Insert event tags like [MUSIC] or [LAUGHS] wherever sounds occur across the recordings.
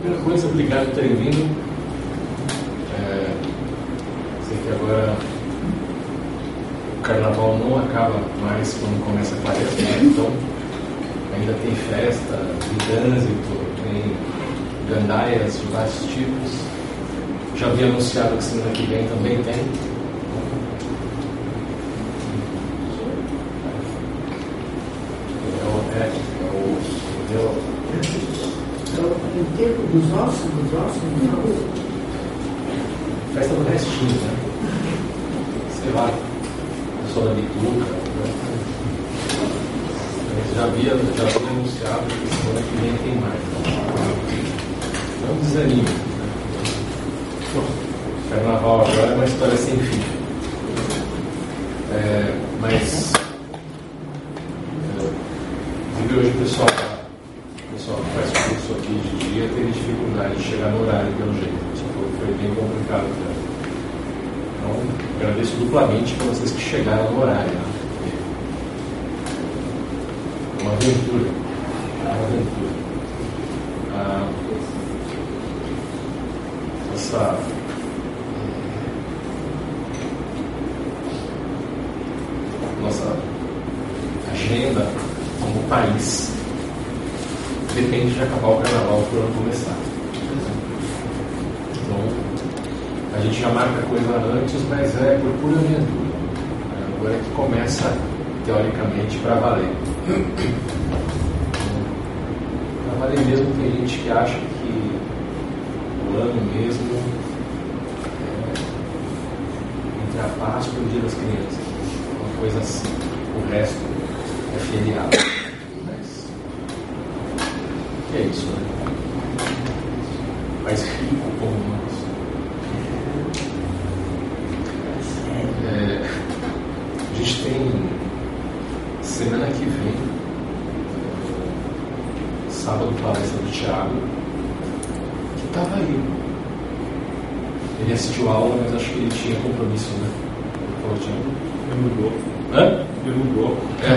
Primeira coisa, obrigado por terem vindo. É, sei que agora o carnaval não acaba mais quando começa a quaresma, né? então ainda tem festa, tem trânsito, tem gandaias de vários tipos. Já havia anunciado que semana que vem também tem. É, é, é o, é o enterro dos ossos, dos ossos, dos ossos. Festa do restinho, né? Sei lá, pessoa da bituca. Né? Já havia, já havia anunciado que semana que vem tem mais. Não desanime. Né? Carnaval agora é uma história sem fim. É, mas inclusive hoje o pessoal, o pessoal que faz curso aqui de dia teve dificuldade de chegar no horário pelo jeito. Tipo, foi bem complicado. Né? Então agradeço duplamente para vocês que chegaram no horário. Né? Uma aventura. É uma aventura. Ah, essa nossa agenda como país depende de acabar o carnaval para o ano começar. Então, a gente já marca coisa antes, mas é por pura aventura. Agora é que começa, teoricamente, para valer. Para valer mesmo, tem gente que acha que o ano mesmo é entre a Páscoa e o Dia das Crianças. Uma coisa assim. O resto é feriado. Mas que é isso, né? Mais rico como nós. É, a gente tem semana que vem, sábado, palestra do Thiago, que estava aí. Ele assistiu a aula, mas acho que ele tinha compromisso, né? Falou, Thiago. Ele mudou. Hã? Ele mudou. É.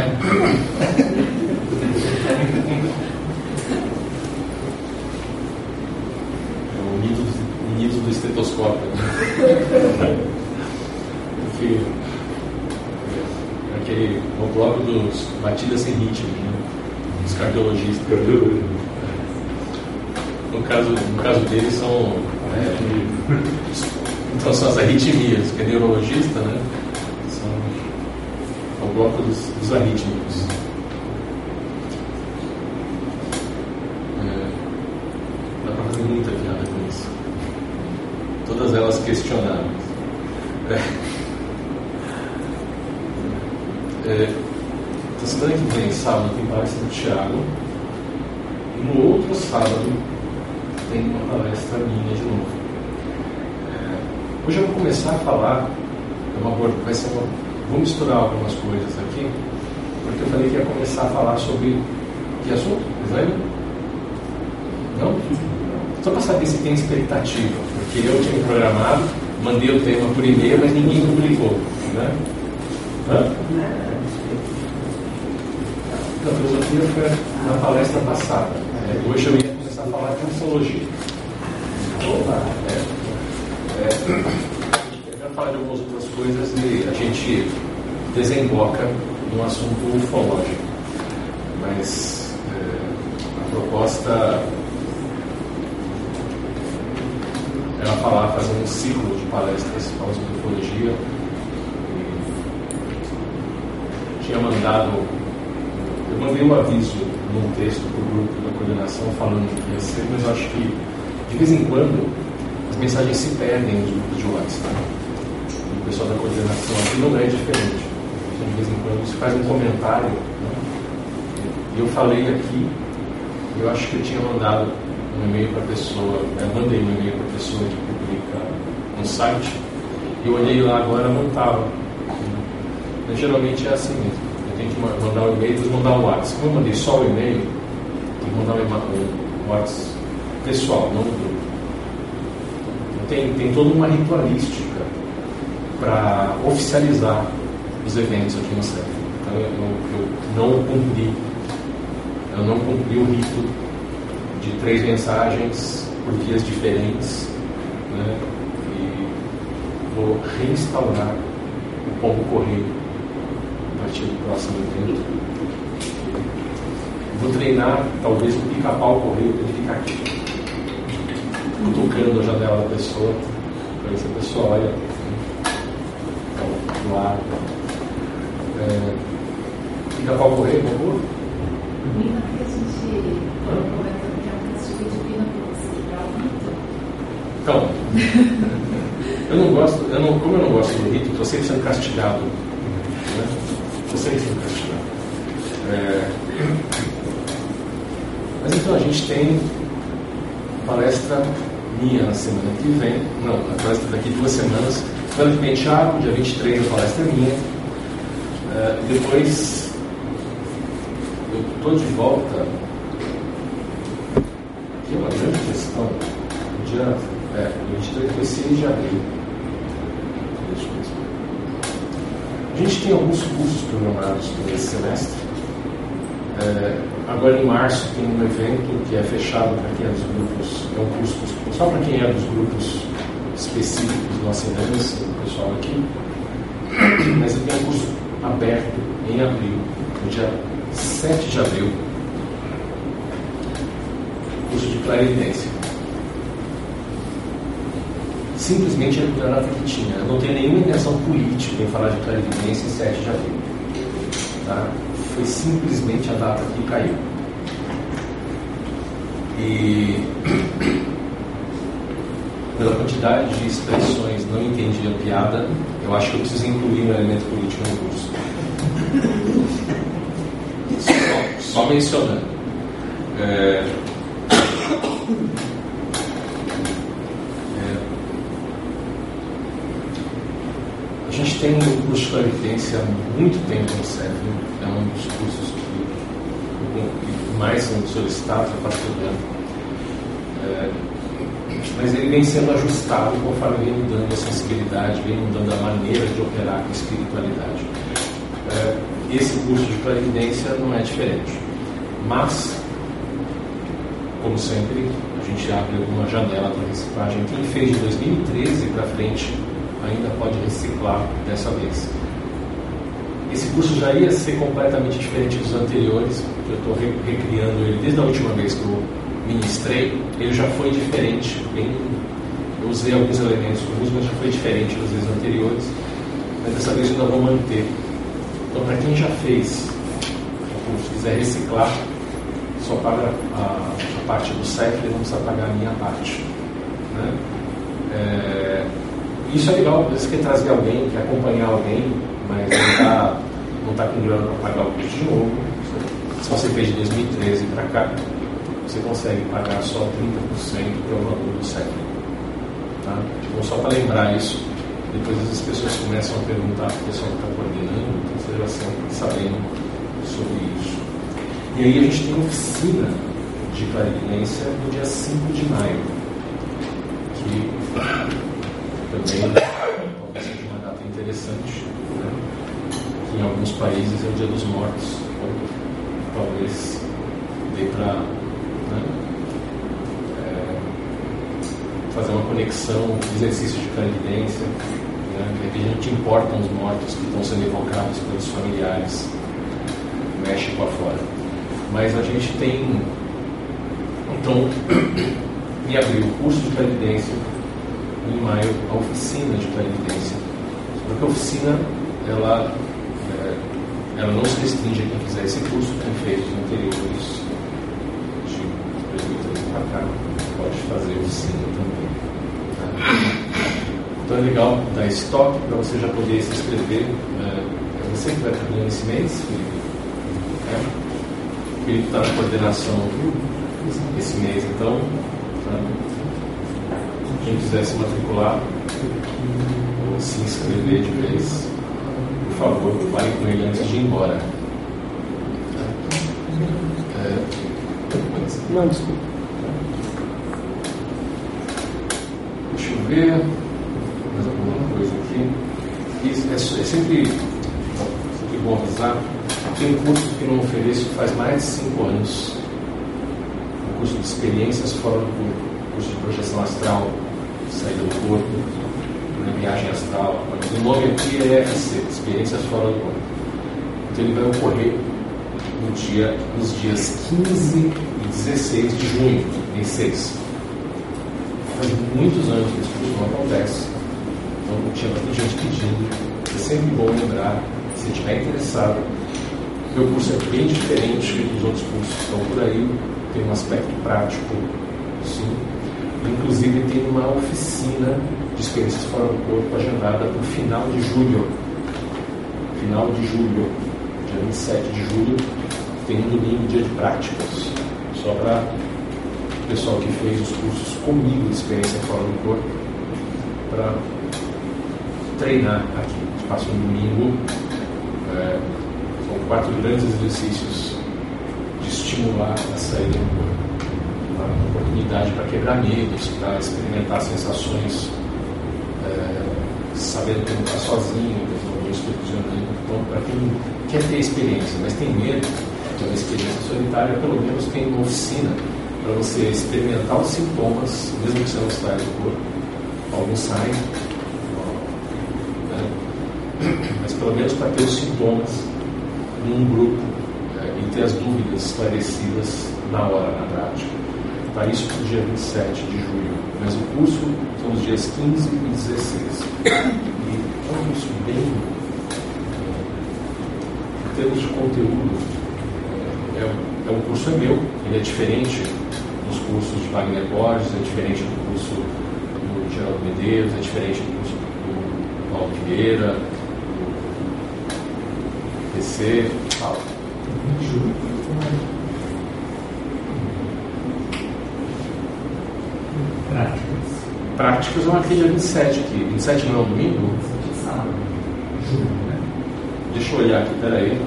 É o nido, o nido do estetoscópio. Né? Porque é aquele é o bloco dos batidas sem ritmo, né? Os cardiologistas. No caso, no caso deles são. É, então são as arritmias, que é neurologista, né? São é o bloco dos, dos arrítmicos. É, dá para fazer muita piada com isso. Todas elas questionáveis. É. É, então, semana que vem, sábado, tem palestra do Thiago. E no outro sábado tem uma palestra minha de novo. É, hoje eu vou começar a falar, é uma, vai ser uma, vou misturar algumas coisas aqui, porque eu falei que ia começar a falar sobre que assunto? Design? Não? Só para saber se tem expectativa, porque eu tinha programado, mandei o tema por e-mail, mas ninguém publicou. Né? Hã? Da filosofia foi na palestra passada. É, hoje eu ia começar a falar de ufologia. Opa! É, é, eu quero falar de algumas outras coisas e a gente desemboca num assunto ufológico. Mas é, a proposta era falar, fazer um ciclo de palestras sobre ufologia. E tinha mandado eu mandei um aviso num texto para o grupo da coordenação falando que ia ser, mas acho que de vez em quando as mensagens se perdem nos grupos de WhatsApp. O pessoal da coordenação aqui não é diferente. De vez em quando se faz um comentário. Né? Eu falei aqui, eu acho que eu tinha mandado um e-mail para a pessoa, eu mandei um e-mail para a pessoa que publica no site, e eu olhei lá agora não estava. Geralmente é assim mesmo tem que mandar um e-mail, depois mandar um WhatsApp. Como eu mandei só o e-mail, tem que mandar um WhatsApp pessoal, não do grupo. Então, tem, tem toda uma ritualística para oficializar os eventos aqui no CEF. Então eu, eu, não cumpri, eu não cumpri o rito de três mensagens por vias diferentes. Né? E vou reinstaurar o pombo correio a partir do próximo evento. Vou treinar talvez o pica-pau correio para ele ficar aqui, cutucando a janela da pessoa, para ver se a pessoa olha então, lá. É, pica-pau correio, por favor? Menina, porque a gente começa a uma subidivina Então, eu não gosto, eu não, como eu não gosto do rito, estou sempre sendo castigado. Né? Estou sempre sendo castigado. É, mas então a gente tem palestra minha na semana que vem, não, a palestra daqui duas semanas, semana que vem Thiago, dia 23 a palestra é minha. É, depois eu estou de volta. É uma grande questão. No dia é, 23 foi 6 de abril. A gente tem alguns cursos programados para esse semestre. É, agora em março tem um evento que é fechado para quem é dos grupos, é um curso só para quem é dos grupos específicos do Ascendência, o pessoal aqui. Mas tenho um curso aberto em abril, no dia 7 de abril. Curso de clarividência. Simplesmente é a data que tinha. Eu não tenho nenhuma intenção política em falar de clarividência em 7 de abril. Tá? Foi simplesmente a data que caiu. E [COUGHS] pela quantidade de expressões não entendi a piada, eu acho que eu preciso incluir um elemento político no curso. Só, só mencionando. É, é, a gente tem um curso de clarividência há muito tempo no CEF, é um dos cursos que, que mais são solicitados, eu faço é, mas ele vem sendo ajustado conforme vem mudando a sensibilidade, vem mudando a maneira de operar com a espiritualidade. É, esse curso de clarividência não é diferente. Mas, como sempre, a gente abre alguma janela para reciclagem. Quem fez de 2013 para frente ainda pode reciclar dessa vez. Esse curso já ia ser completamente diferente dos anteriores, porque eu estou recriando ele desde a última vez que eu ministrei, ele já foi diferente. Bem, eu usei alguns elementos comuns, mas já foi diferente das vezes anteriores. Mas dessa vez eu ainda vou manter. Então, para quem já fez o curso, quiser reciclar, só paga a, a parte do CEF e não precisa pagar a minha parte. Né? É, isso é legal, às vezes quer trazer alguém, quer acompanhar alguém, mas não está não tá com grana para pagar o curso de novo. Se você fez de 2013 para cá, você consegue pagar só 30% do valor do CEP. Tá? Então, só para lembrar isso, depois as pessoas começam a perguntar para o pessoal que está coordenando, então você já sempre sabendo sobre isso. E aí a gente tem oficina de clarividência no dia 5 de maio, que também talvez seja uma data interessante, né? que em alguns países é o dia dos mortos, então talvez dê para né? É, fazer uma conexão, exercício de clarividência. Né? De repente importam os mortos que estão sendo evocados pelos familiares, México afora. Mas a gente tem, então, [COUGHS] em abril, o curso de clarividência, em maio, a oficina de clarividência. Porque a oficina, ela, é, ela não se restringe a quem fizer esse curso, tem feito anteriores para cá, pode fazer oficina também. Tá? Então é legal dar estoque para você já poder se inscrever. É, é você que vai trabalhando esse mês, Felipe. É? O Felipe está na coordenação esse mês, então. Tá? Quem quiser se matricular ou se inscrever de vez, por favor, fale com ele antes de ir embora. É, não, desculpa. ver mais alguma coisa aqui. Isso é, é sempre, sempre bom avisar. Tem um curso que não ofereço faz mais de cinco anos. Um curso de experiências fora do corpo. curso de projeção astral, saída do corpo, na viagem astral. O nome aqui é EFC, Experiências Fora do Corpo. Então ele vai ocorrer no dia, nos dias 15 e 16 de junho, em 6. Faz muitos anos que esse curso não acontece. Então tinha bastante gente pedindo. Sempre bom lembrar, se estiver interessado, meu curso é bem diferente dos outros cursos que estão por aí, tem um aspecto prático, sim. Inclusive tem uma oficina de experiências fora do corpo agendada para o final de julho. Final de julho, dia 27 de julho, tem um domingo, dia de práticas. Só para o pessoal que fez os cursos comigo de experiência fora do corpo, para treinar aqui. Passa um domingo. É, são quatro grandes exercícios de estimular a saída do corpo. Uma oportunidade para quebrar medos, para experimentar sensações, é, sabendo que não está sozinho, não estou funcionando. Então, para quem quer ter experiência, mas tem medo de uma experiência solitária, pelo menos tem uma oficina para você experimentar os sintomas, mesmo que você não saia do corpo. Alguns saem? Mas pelo menos para ter os sintomas num grupo é, e ter as dúvidas esclarecidas na hora, na prática. Para isso, para o dia 27 de julho. Mas o curso são os dias 15 e 16. E é um curso bem. É, em termos de conteúdo, é, é um curso é meu, ele é diferente dos cursos de Wagner Borges, é diferente do curso do Geraldo Medeiros, é diferente do curso do Paulo Vieira, PC, fala. Práticas. Práticas é uma dia 27 aqui. 27 não é um domingo? Sábado. Deixa eu olhar aqui, peraí.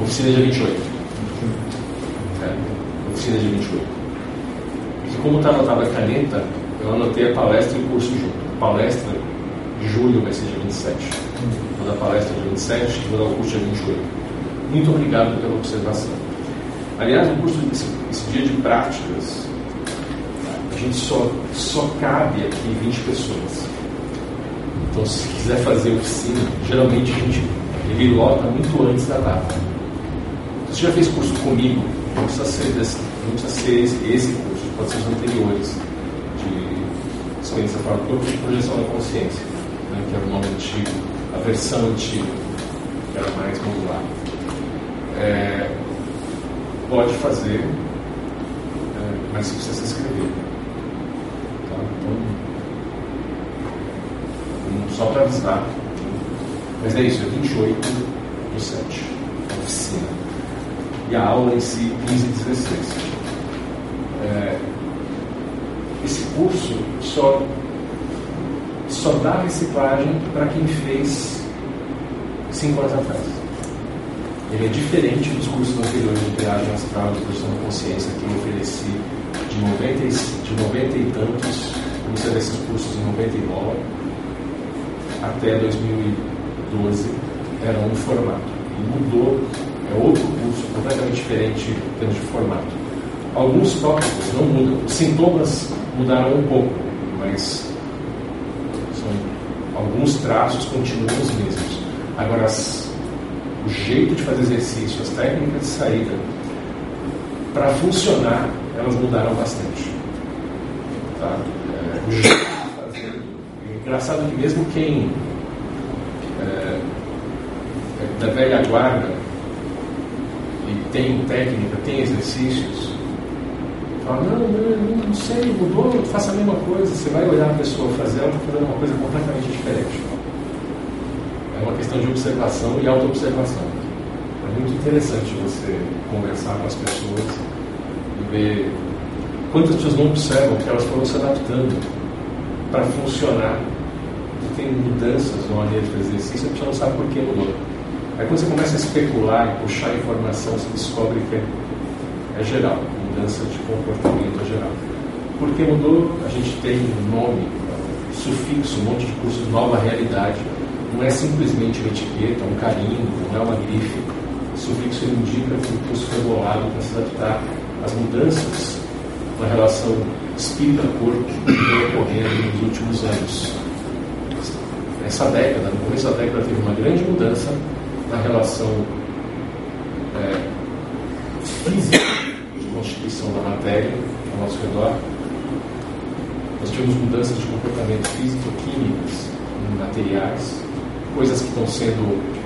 Oficina dia 28. É, oficina dia 28. E como está anotada a caneta, eu anotei a palestra e o curso junto. A palestra de julho vai ser dia 27. Dar palestra dia 27 e vou dar o curso dia 28. Muito obrigado pela observação. Aliás, o curso, esse, esse dia de práticas, a gente só, só cabe aqui 20 pessoas. Então, se quiser fazer oficina, geralmente a gente ele lota muito antes da data. Você já fez curso comigo, não precisa ser, desse, não precisa ser esse, esse curso, pode ser os anteriores, de experiência fora do corpo projeção da consciência, né, que era o nome antigo, versão antiga, que era mais modular. É, pode fazer, é, mas precisa se inscrever. Tá? Então, só para avisar. Mas é isso, é 28 do 7, a oficina. E a aula em si, 15 e 16. É, esse curso só, só dá reciclagem para quem fez 5 anos atrás. Ele é diferente dos cursos anteriores de viagem astral, de questão da consciência que eu ofereci de 90, e- de 90 e tantos, comecei esses cursos em 99 até 2012 era um formato. E mudou, é outro curso completamente diferente em termos de formato. Alguns tópicos não mudam, os sintomas mudaram um pouco, mas alguns traços continuam os mesmos. Agora, as, o jeito de fazer exercício, as técnicas de saída, para funcionar, elas mudaram bastante. Tá? É, o jeito de fazer. É engraçado que mesmo quem é, é da velha guarda e tem técnica, tem exercícios, fala, não, não, não sei, mudou, faça a mesma coisa. Você vai olhar a pessoa fazer, está fazendo uma coisa completamente diferente. É uma questão de observação e autoobservação. É muito interessante você conversar com as pessoas e ver quantas pessoas não observam que elas foram se adaptando para funcionar. E tem mudanças na maneira de fazer exercício, a pessoa não sabe por que mudou. Aí quando você começa a especular e puxar informação, você descobre que é, é geral, mudança de comportamento geral. Por que mudou? A gente tem um nome, sufixo, um monte de cursos, nova realidade. Não é simplesmente uma etiqueta, um carimbo, não é uma grife. O sufixo indica que o curso foi bolado para se adaptar às mudanças na relação espírito-corpo que vem ocorrendo nos últimos anos. Essa década, no começo da década, teve uma grande mudança na relação é, física da matéria ao nosso redor. Nós tivemos mudanças de comportamento físico-químicas, materiais, coisas que estão sendo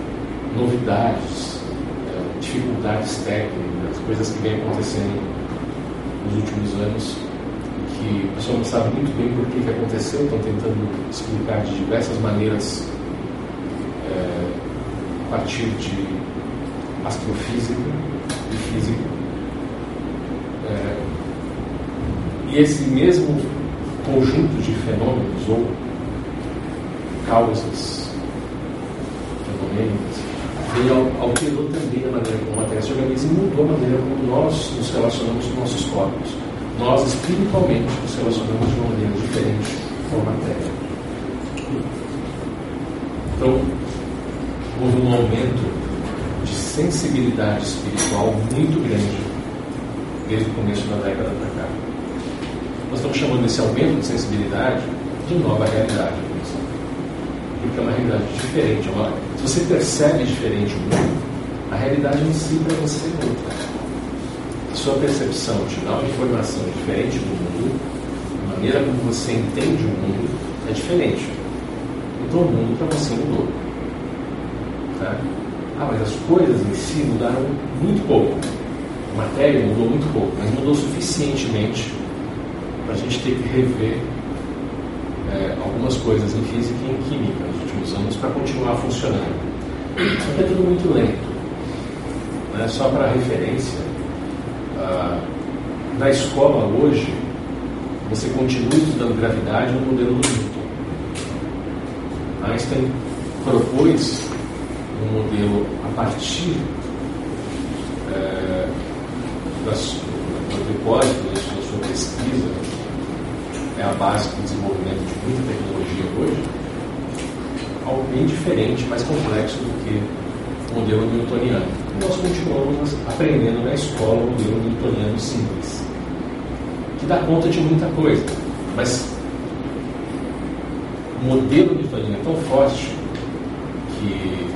novidades, é, dificuldades técnicas, coisas que vêm acontecendo nos últimos anos que a pessoa não sabe muito bem por que, que aconteceu, estão tentando explicar de diversas maneiras é, a partir de astrofísica e física. É, e esse mesmo conjunto de fenômenos ou causas fenomênicas alterou também a maneira como a matéria se organiza e mudou a maneira como nós nos relacionamos com nossos corpos. Nós, espiritualmente, nos relacionamos de uma maneira diferente com a matéria. Então, houve um aumento de sensibilidade espiritual muito grande desde o começo da década cá. Nós estamos chamando esse aumento de sensibilidade de nova realidade. Porque é uma realidade diferente. É uma... Se você percebe diferente o mundo, a realidade em si para você é outra. Sua percepção te dá uma informação diferente do mundo, a maneira como você entende o mundo é diferente. Então o mundo para você mudou. Tá? Ah, mas as coisas em si mudaram muito pouco. A matéria mudou muito pouco, mas mudou suficientemente a gente ter que rever é, algumas coisas em física e em química nos últimos anos para continuar funcionando. Só que é tudo muito lento. Né? Só para referência, ah, na escola hoje, você continua estudando gravidade no modelo do Newton. Einstein propôs um modelo a partir é, das, do depósito pesquisa, é a base do desenvolvimento de muita tecnologia hoje, algo bem diferente, mais complexo do que o modelo newtoniano. E nós continuamos aprendendo na escola o modelo newtoniano simples, que dá conta de muita coisa, mas o modelo newtoniano é tão forte que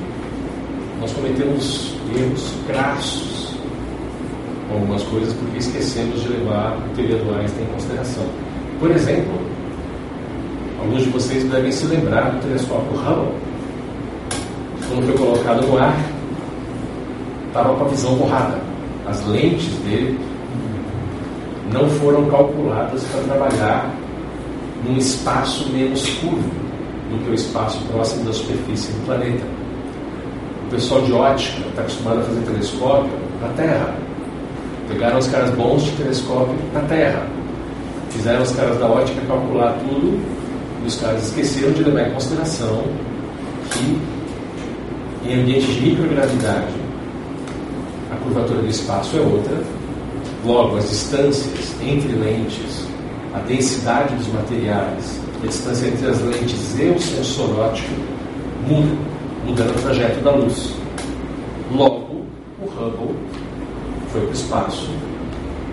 nós cometemos erros crassos com algumas coisas porque esquecemos de levar a teoria do Einstein em consideração. Por exemplo, alguns de vocês devem se lembrar do telescópio Hubble. Quando foi colocado no ar, estava com a visão borrada. As lentes dele não foram calculadas para trabalhar num espaço menos curvo do que o espaço próximo da superfície do planeta. O pessoal de ótica está acostumado a fazer telescópio na Terra. Pegaram os caras bons de telescópio na Terra. Fizeram os caras da ótica calcular tudo e os caras esqueceram de levar em consideração que em ambientes de microgravidade a curvatura do espaço é outra, logo as distâncias entre lentes, a densidade dos materiais, a distância entre as lentes e o sensor óptico muda, mudando o trajeto da luz. Logo, o Hubble foi para o espaço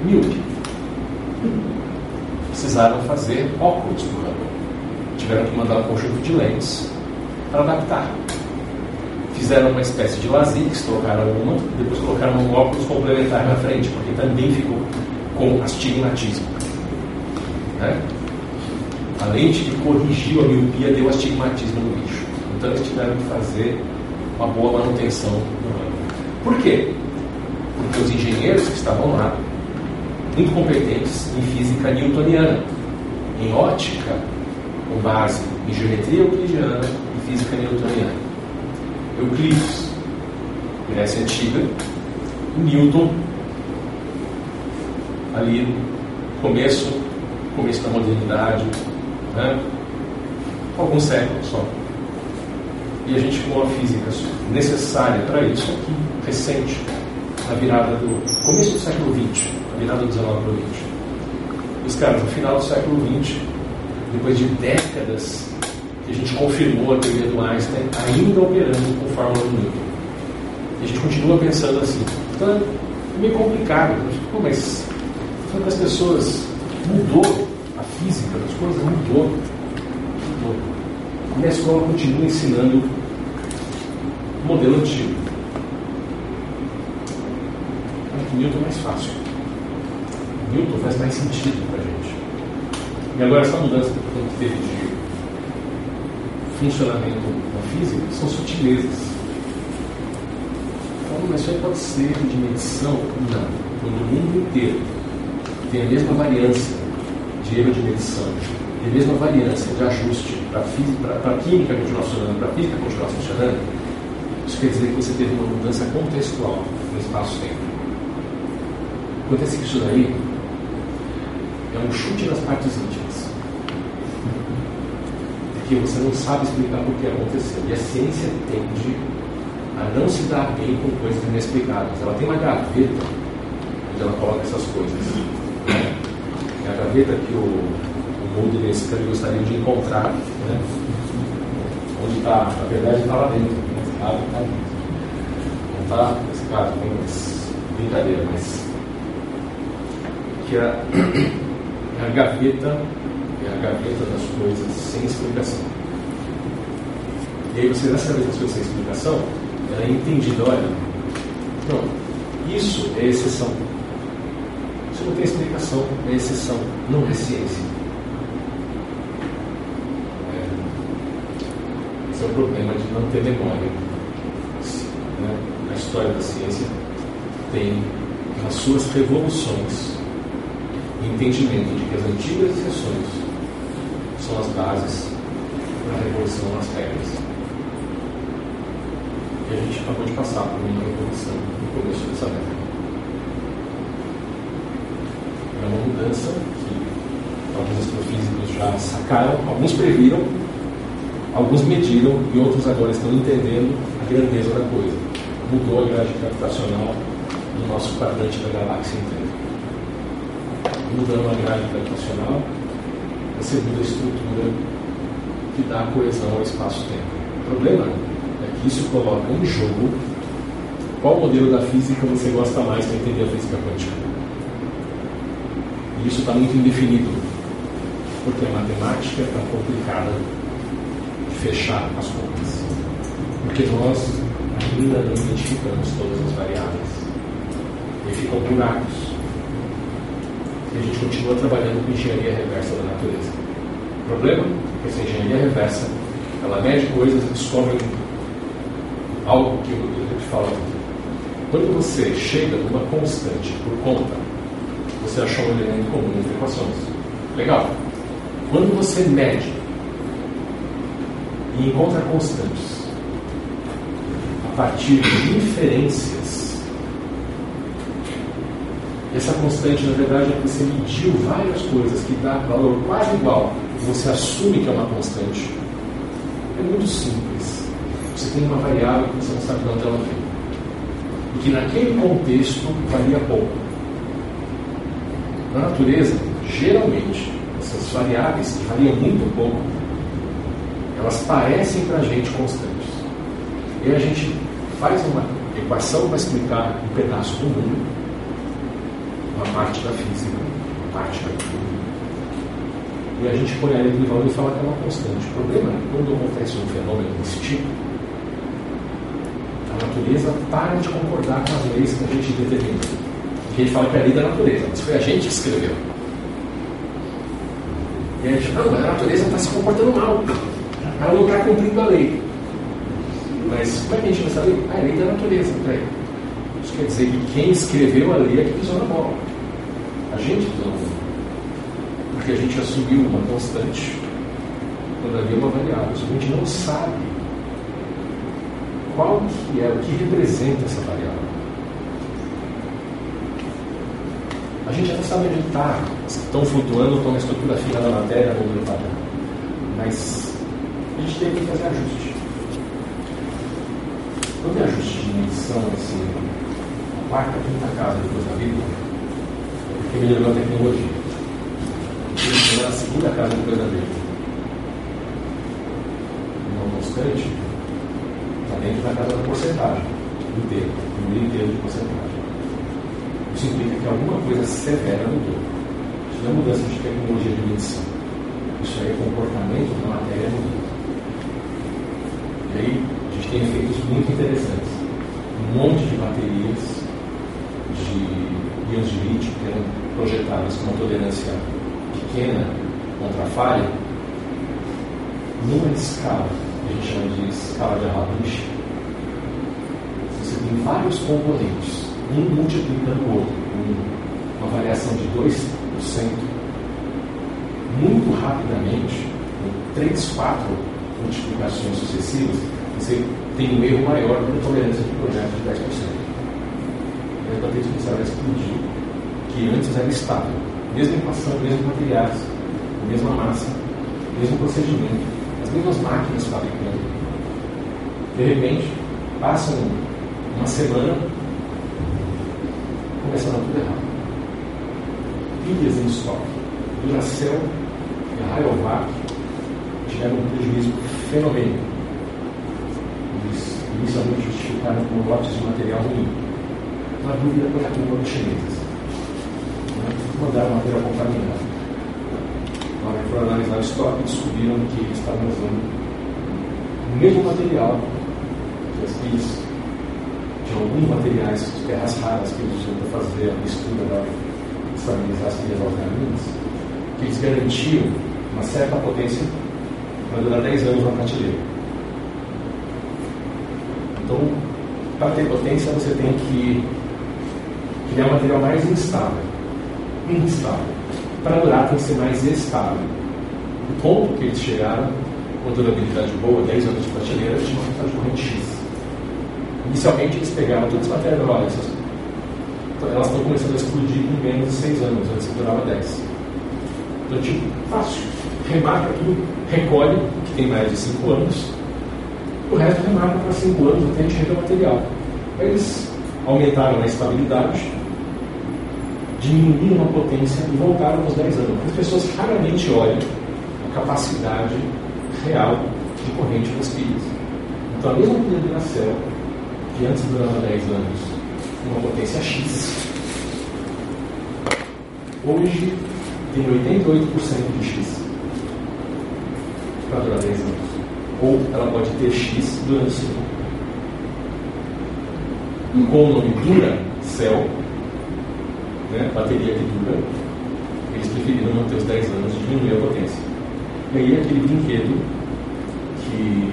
míope. Precisaram fazer óculos para o. Tiveram que mandar um conjunto de lentes para adaptar. Fizeram uma espécie de lasix, trocaram uma, depois colocaram um óculos complementar na frente, porque também ficou com astigmatismo. Né? A lente que corrigiu a miopia deu astigmatismo no bicho. Então eles tiveram que fazer uma boa manutenção do ramo. Por quê? Porque os engenheiros que estavam lá, muito competentes em física newtoniana, em ótica, com base em geometria euclidiana e física newtoniana. Euclides, Grécia Antiga, e Newton, ali no começo, começo da modernidade, né? alguns séculos só. E a gente com a física necessária para isso aqui, recente, na virada do começo do século XX, na virada do 19 para o 20. Os caras, no final do século XX, depois de décadas que a gente confirmou a teoria do Einstein, ainda operando com fórmula do Newton. E a gente continua pensando assim. Então é meio complicado. Pô, mas quando as pessoas Mudou a física das coisas, mudou. mudou. E a escola continua ensinando o modelo antigo. Acho que Newton é mais fácil. Newton faz mais sentido para a gente. E agora essa mudança que teve de funcionamento da física são sutilezas. Então, mas aí pode ser de medição? Não. Quando o mundo inteiro tem a mesma variância de erro de medição, tem a mesma variância de ajuste para a química continuar funcionando, para a física continuar funcionando, isso quer dizer que você teve uma mudança contextual no espaço-tempo. Acontece que isso daí é um chute nas partes íntimas. Porque você não sabe explicar o que aconteceu. E a ciência tende a não se dar bem com coisas inexplicadas. Ela tem uma gaveta onde ela coloca essas coisas. É a gaveta que o, o e esse gostaria de encontrar. Né? Onde está, na verdade, está lá dentro. Né? Está, está Não está, nesse caso, tem brincadeira, mas que é a gaveta, é a gaveta das coisas sem explicação. E aí você nessa gaveta das coisas sem explicação, ela é entendida, olha, não, isso é exceção. Isso não tem explicação, é exceção, não é ciência. É, esse é o problema de não ter memória. Né? A história da ciência tem nas suas revoluções entendimento de que as antigas exceções são as bases para a revolução nas regras. E a gente acabou de passar por uma revolução no começo dessa década. É uma mudança que alguns astrofísicos já sacaram, alguns previram, alguns mediram e outros agora estão entendendo a grandeza da coisa. Mudou a grade gravitacional do nosso quadrante da galáxia inteira mudando a grade gravitacional, você muda a estrutura que dá coesão ao espaço-tempo. O problema é que isso coloca em jogo qual modelo da física você gosta mais para entender a física quântica. E isso está muito indefinido, porque a matemática está complicada de fechar as contas. Porque nós ainda não identificamos todas as variáveis. E ficam buracos e a gente continua trabalhando com engenharia reversa da natureza. O problema é que essa engenharia reversa, ela mede coisas e descobre algo que eu, eu te falo Quando você chega numa constante por conta, você achou um elemento comum entre equações. Legal. Quando você mede e encontra constantes a partir de inferências essa constante, na verdade, é que você mediu várias coisas que dá valor quase igual você assume que é uma constante. É muito simples. Você tem uma variável que você não sabe de onde ela vem. E que naquele contexto varia pouco. Na natureza, geralmente, essas variáveis que variam muito pouco, elas parecem para a gente constantes. E a gente faz uma equação para explicar um pedaço do mundo uma parte da física, uma parte da química. E a gente põe a lei valor e fala que é uma constante. O problema é que quando acontece um fenômeno desse tipo, a natureza para de concordar com as leis que a gente determina. Porque a gente fala que é a lei da natureza, mas foi a gente que escreveu. E a gente fala, não, a natureza está se comportando mal. Ela não está cumprindo a lei. Mas como é que a gente vai saber? Ah, é a lei da natureza, peraí. Isso quer dizer que quem escreveu a lei é que pisou na bola. A gente bola. Porque a gente assumiu uma constante quando havia uma variável. A gente não sabe qual que é, o que representa essa variável. A gente até sabe onde está, estão flutuando, estão na estrutura fina da matéria, ou do padrão. Mas a gente tem que fazer ajuste. Quando é ajuste de medição, assim, quarta, quinta casa depois da Bíblia, porque melhorou a tecnologia. Ele é a segunda casa da Bíblia. Não constante, está dentro da casa da porcentagem, inteira, número inteiro de porcentagem. Isso implica que alguma coisa severa mudou. Isso não é mudança de tecnologia de medição. Isso aí é comportamento da matéria mundo. E aí, a gente tem efeitos muito interessantes. Um monte de baterias de íons de lítio que eram projetadas com uma tolerância pequena contra a falha, numa escala, a gente chama de escala de Hawkish, você tem vários componentes, um multiplicando o outro, uma variação de 2%, muito rapidamente, com 3, 4 multiplicações sucessivas, você tem um erro maior do que a tolerância de projeto de 10%. E começaram a explodir, que antes era estável, mesma equação, mesmos materiais, mesma massa, mesmo procedimento, as mesmas máquinas fabricando. De repente, passam uma semana, começa a dar tudo errado. Pilhas em estoque, Duracell e Rayovac tiveram um prejuízo fenomenal. Eles inicialmente justificaram com lotes de material ruim. Na dúvida, foi a culpa dos chineses. Mandaram material contaminado. Na hora que foram analisar o estoque, descobriram que eles estavam usando o mesmo material que as pilhas de alguns materiais de terras raras que eles usam para fazer a mistura para estabilizar as pilhas alcalinas, que eles garantiam uma certa potência para durar 10 anos na prateleira. Então, para ter potência, você tem que criar um material mais instável. Instável. Para durar, tem que ser mais estável. O ponto que eles chegaram, com durabilidade boa, 10 anos de prateleira, tinha uma de corrente X. Inicialmente, eles pegavam todas as matérias, olha, elas estão começando a explodir em menos de 6 anos, antes durava 10. Então, tipo, fácil. Remarca tudo, recolhe, que tem mais de 5 anos, o resto remarca para 5 anos até encher o material. Eles aumentaram a estabilidade, diminuíram a potência e voltaram aos 10 anos. As pessoas raramente olham a capacidade real de corrente das pilhas. Então, a mesma pilha de Duracell, que antes durava 10 anos, uma potência X, hoje tem 88% de X para durar 10 anos. Ou ela pode ter X durante 5. Com o nome Dura Cell, né, bateria que dura, eles preferiram manter os 10 anos e diminuir a potência. E aí aquele brinquedo que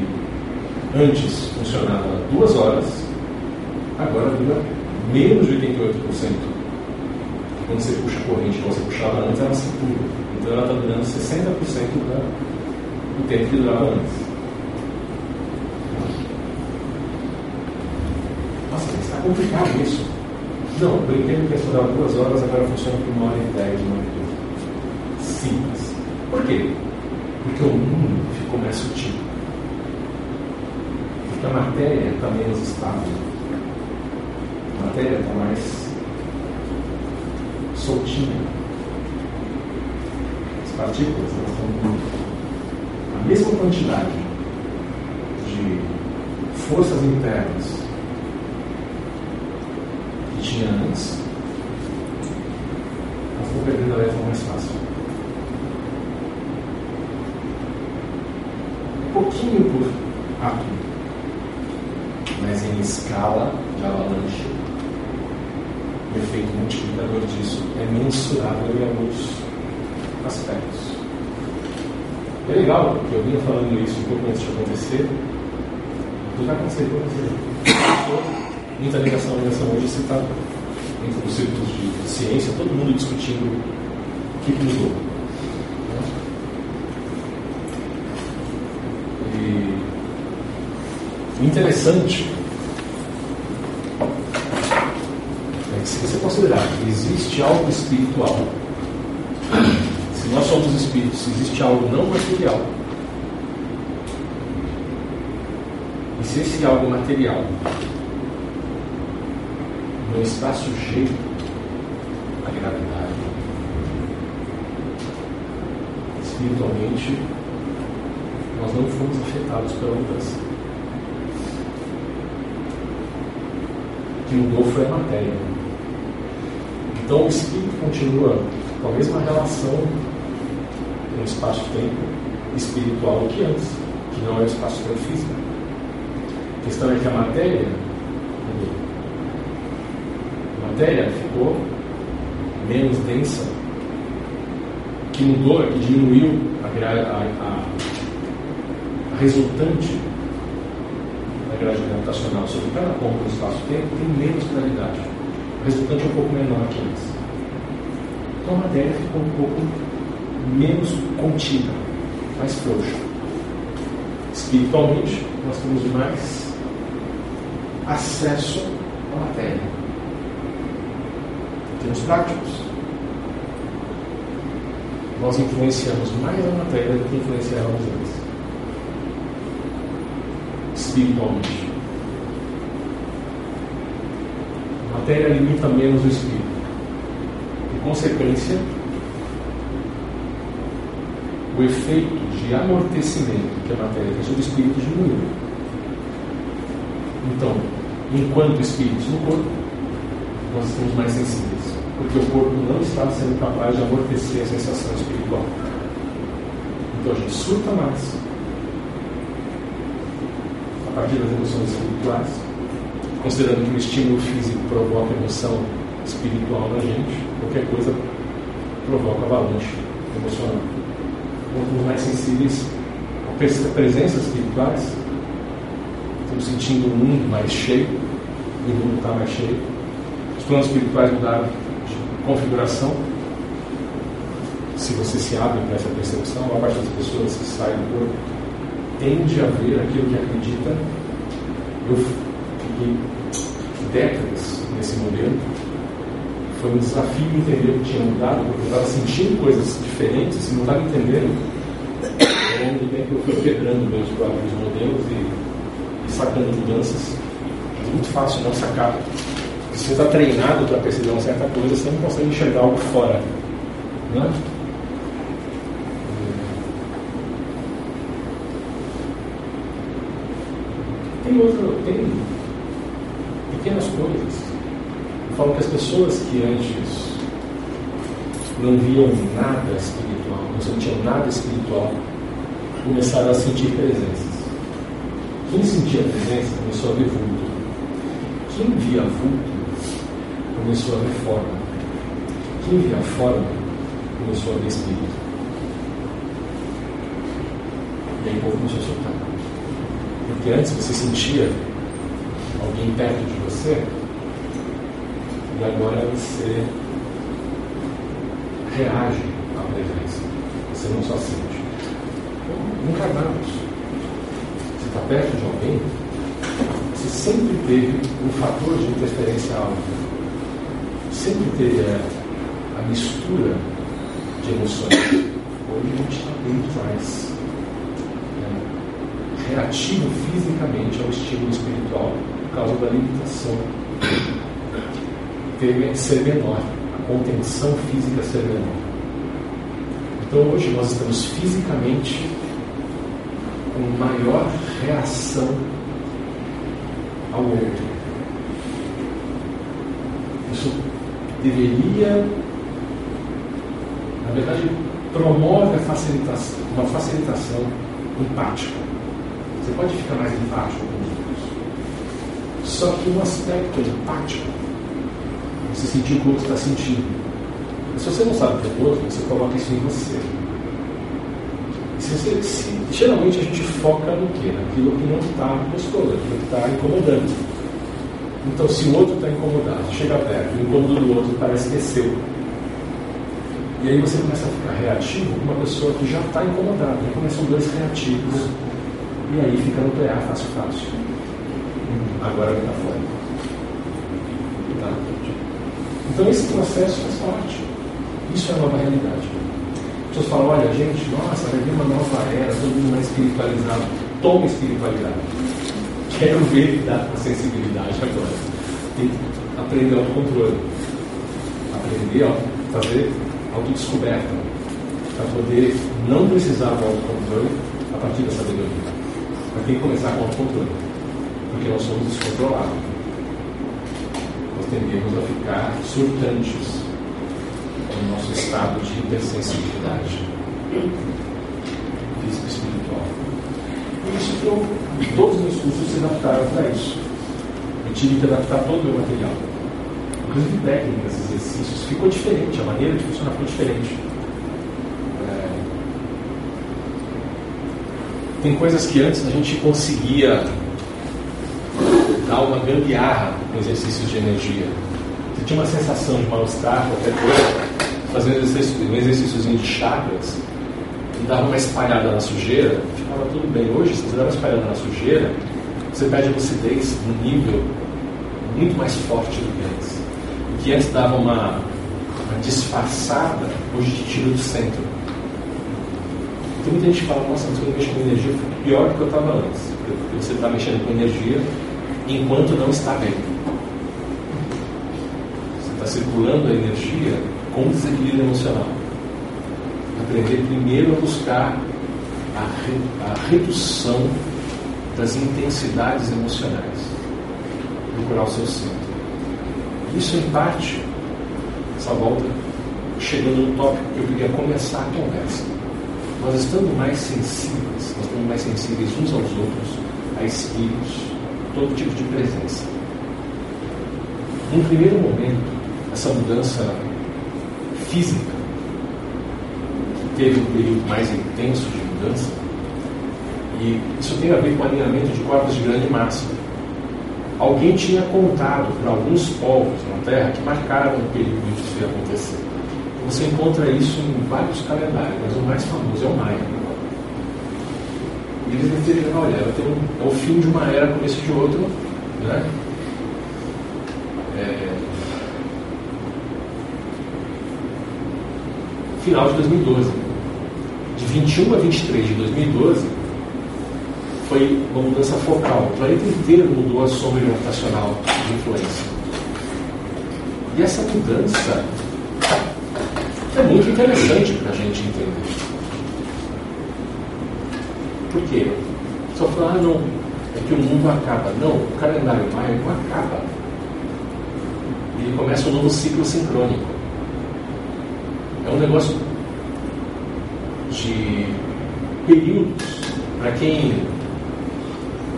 antes funcionava duas horas, agora dura menos de 88%. Quando você puxa a corrente você puxava antes, ela se pula. Então ela está durando 60% do tempo que durava antes. Nossa, está complicado isso. Não, o brinquedo que só dava duas horas agora funciona por uma hora e dez, uma hora e doze. Simples. Por quê? Porque o mundo ficou mais sutil. Porque a matéria está menos estável. A matéria está mais soltinha. As partículas estão com a mesma quantidade de forças internas tinha antes, elas vão perdendo a leva mais fácil. Um pouquinho por átomo, mas em escala de avalanche, o efeito multiplicador disso é mensurável em alguns aspectos. É legal, porque eu vinha falando isso um pouco antes de acontecer, tudo vai acontecer você. Muita ligação, ligação hoje você está dentro dos círculos de ciência, todo mundo discutindo o que, mudou. E interessante é que se você considerar que existe algo espiritual, se nós somos espíritos, existe algo não material, e se esse algo material está sujeito à gravidade, espiritualmente, nós não fomos afetados pela mudança. O que mudou foi a matéria. Então o espírito continua com a mesma relação no espaço-tempo espiritual que antes, que não é o espaço-tempo físico. A questão é que a matéria matéria ficou menos densa, que mudou, que diminuiu a, a, a, resultante da grade gravitacional sobre cada ponto do espaço-tempo tem menos claridade. O resultante é um pouco menor que antes. Então a matéria ficou um pouco menos contida, mais frouxa. Espiritualmente, nós temos mais acesso à matéria. Termos práticos, nós influenciamos mais a matéria do que influenciávamos antes. Espiritualmente. A matéria limita menos o espírito. Em consequência, o efeito de amortecimento que a matéria tem sobre o espírito diminuiu. Então, enquanto espíritos no corpo, nós estamos mais sensíveis, porque o corpo não está sendo capaz de amortecer a sensação espiritual. Então a gente surta mais a partir das emoções espirituais, considerando que o estímulo físico provoca emoção espiritual na gente, qualquer coisa provoca avalanche emocional quanto mais sensíveis a presenças espirituais, estamos sentindo o mundo mais cheio, o mundo está mais cheio. Os planos espirituais mudaram configuração. Se você se abre para essa percepção, a parte das pessoas que saem do corpo tende a ver aquilo que acredita. Eu fiquei décadas nesse modelo. Foi um desafio entender o que tinha mudado, porque eu estava sentindo coisas diferentes e não estava entendendo. Ao longo do tempo eu fui quebrando meus próprios modelos e, e sacando mudanças. É muito fácil não sacar. Você está treinado para perceber uma certa coisa, você não consegue enxergar algo fora. Né? Tem outro, tem pequenas coisas. Eu falo que as pessoas que antes não viam nada espiritual, não sentiam nada espiritual, começaram a sentir presenças. Quem sentia presença começou a ver vulto. Quem via vulto começou a ver forma. Quem via forma começou a ver espírito. E aí o povo começou a soltar. Porque antes você sentia alguém perto de você, e agora você reage à presença. Você não só sente. Encarnados. Você está perto de alguém, você sempre teve um fator de interferência alta. Sempre teve a, a mistura de emoções. Hoje a gente está muito mais reativo fisicamente ao estímulo espiritual por causa da limitação ser menor, a contenção física ser menor. Então hoje nós estamos fisicamente com maior reação ao outro. Isso deveria, na verdade, promove a facilitação, uma facilitação empática. Você pode ficar mais empático com os outros. Só que um aspecto empático, você sentir o que o outro está sentindo. Se você não sabe o que é o outro, você coloca isso em você. Se você se, geralmente a gente foca no quê? Naquilo que não está gostoso, naquilo que está incomodando. Então, se o outro está incomodado, chega perto, o incômodo do outro parece que é seu. E aí você começa a ficar reativo com uma pessoa que já está incomodada. Aí começam dois reativos e aí fica no PA fácil, fácil. Agora ele está fora. Tá? Então esse processo faz parte. Isso é a nova realidade. As pessoas falam, olha, gente, nossa, vai vir uma nova era, todo mundo mais espiritualizado. Toma espiritualidade. Quero ver lidar com sensibilidade agora. Tem que aprender autocontrole. Aprender a fazer autodescoberta. Para poder não precisar do autocontrole a partir da sabedoria. Mas tem que começar com o autocontrole. Porque nós somos descontrolados. Nós tendemos a ficar surtantes. o nosso estado de hipersensibilidade. Por isso que eu, todos os meus cursos se adaptaram para isso. Eu tive que adaptar todo o meu material. Inclusive técnicas, exercícios. Ficou diferente, a maneira de funcionar ficou diferente. É... Tem coisas que antes a gente conseguia dar uma gambiarra com exercícios de energia. Você tinha uma sensação de mal-estar, qualquer coisa, fazendo um exercíciozinho de chakras, e dava uma espalhada na sujeira, ficava tudo bem. Hoje, se você dá uma espalhada na sujeira, você perde a lucidez num nível muito mais forte do que antes. O que antes dava uma, uma disfarçada, hoje te tira do centro. Tem muita gente fala, nossa, mas quando eu mexo com energia, fico pior do que eu estava antes. Porque você está mexendo com energia enquanto não está bem. Você está circulando a energia com desequilíbrio emocional. Aprender primeiro a buscar a, re, a redução das intensidades emocionais. Procurar o seu centro. Isso, em parte, essa volta, chegando no tópico que eu queria começar a conversa. Nós estando mais sensíveis, nós estamos mais sensíveis uns aos outros, a espíritos, todo tipo de presença. Num primeiro momento, essa mudança física, teve um período mais intenso de mudança, e isso tem a ver com alinhamento de corpos de grande massa. Alguém tinha contado para alguns povos na Terra que marcaram o período que isso ia acontecer. Você encontra isso em vários calendários, mas o mais famoso é o Maia. E eles definiram, olha, um, é o fim de uma era, começo de outra, né? É... Final de 2012. De 21 a 23 de 2012, foi uma mudança focal. O planeta inteiro mudou a sombra gravitacional de influência. E essa mudança é muito interessante para a gente entender. Por quê? Só falar, ah, não, é que o mundo acaba. Não, o calendário maia não acaba. Ele começa um novo ciclo sincrônico. É um negócio de períodos. Para quem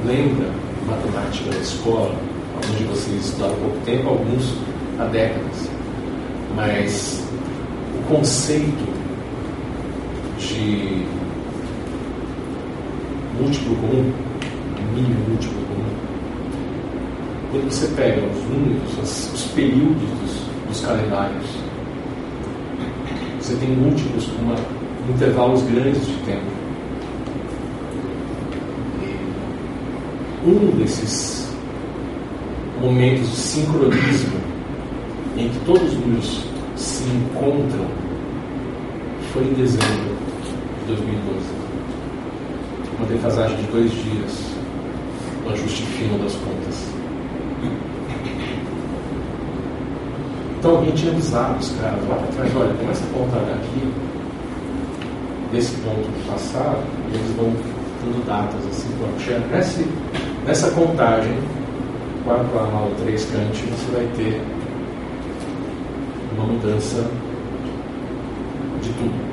lembra matemática da escola, alguns de vocês estudaram pouco tempo, alguns há décadas. Mas o conceito de múltiplo comum, mínimo múltiplo comum. Quando você pega os números, os, os períodos dos, dos, calendários, você tem múltiplos com uma, intervalos grandes de tempo. Um desses momentos de sincronismo em que todos os se encontram foi em dezembro de 2012 uma defasagem de dois dias no ajuste fino das contas. Então alguém tinha avisado os caras lá para olha, começa a contar daqui desse ponto passado, e eles vão dando datas assim, pronto, nessa, contagem, 4 a mal 3 cante, você vai ter uma mudança de tudo.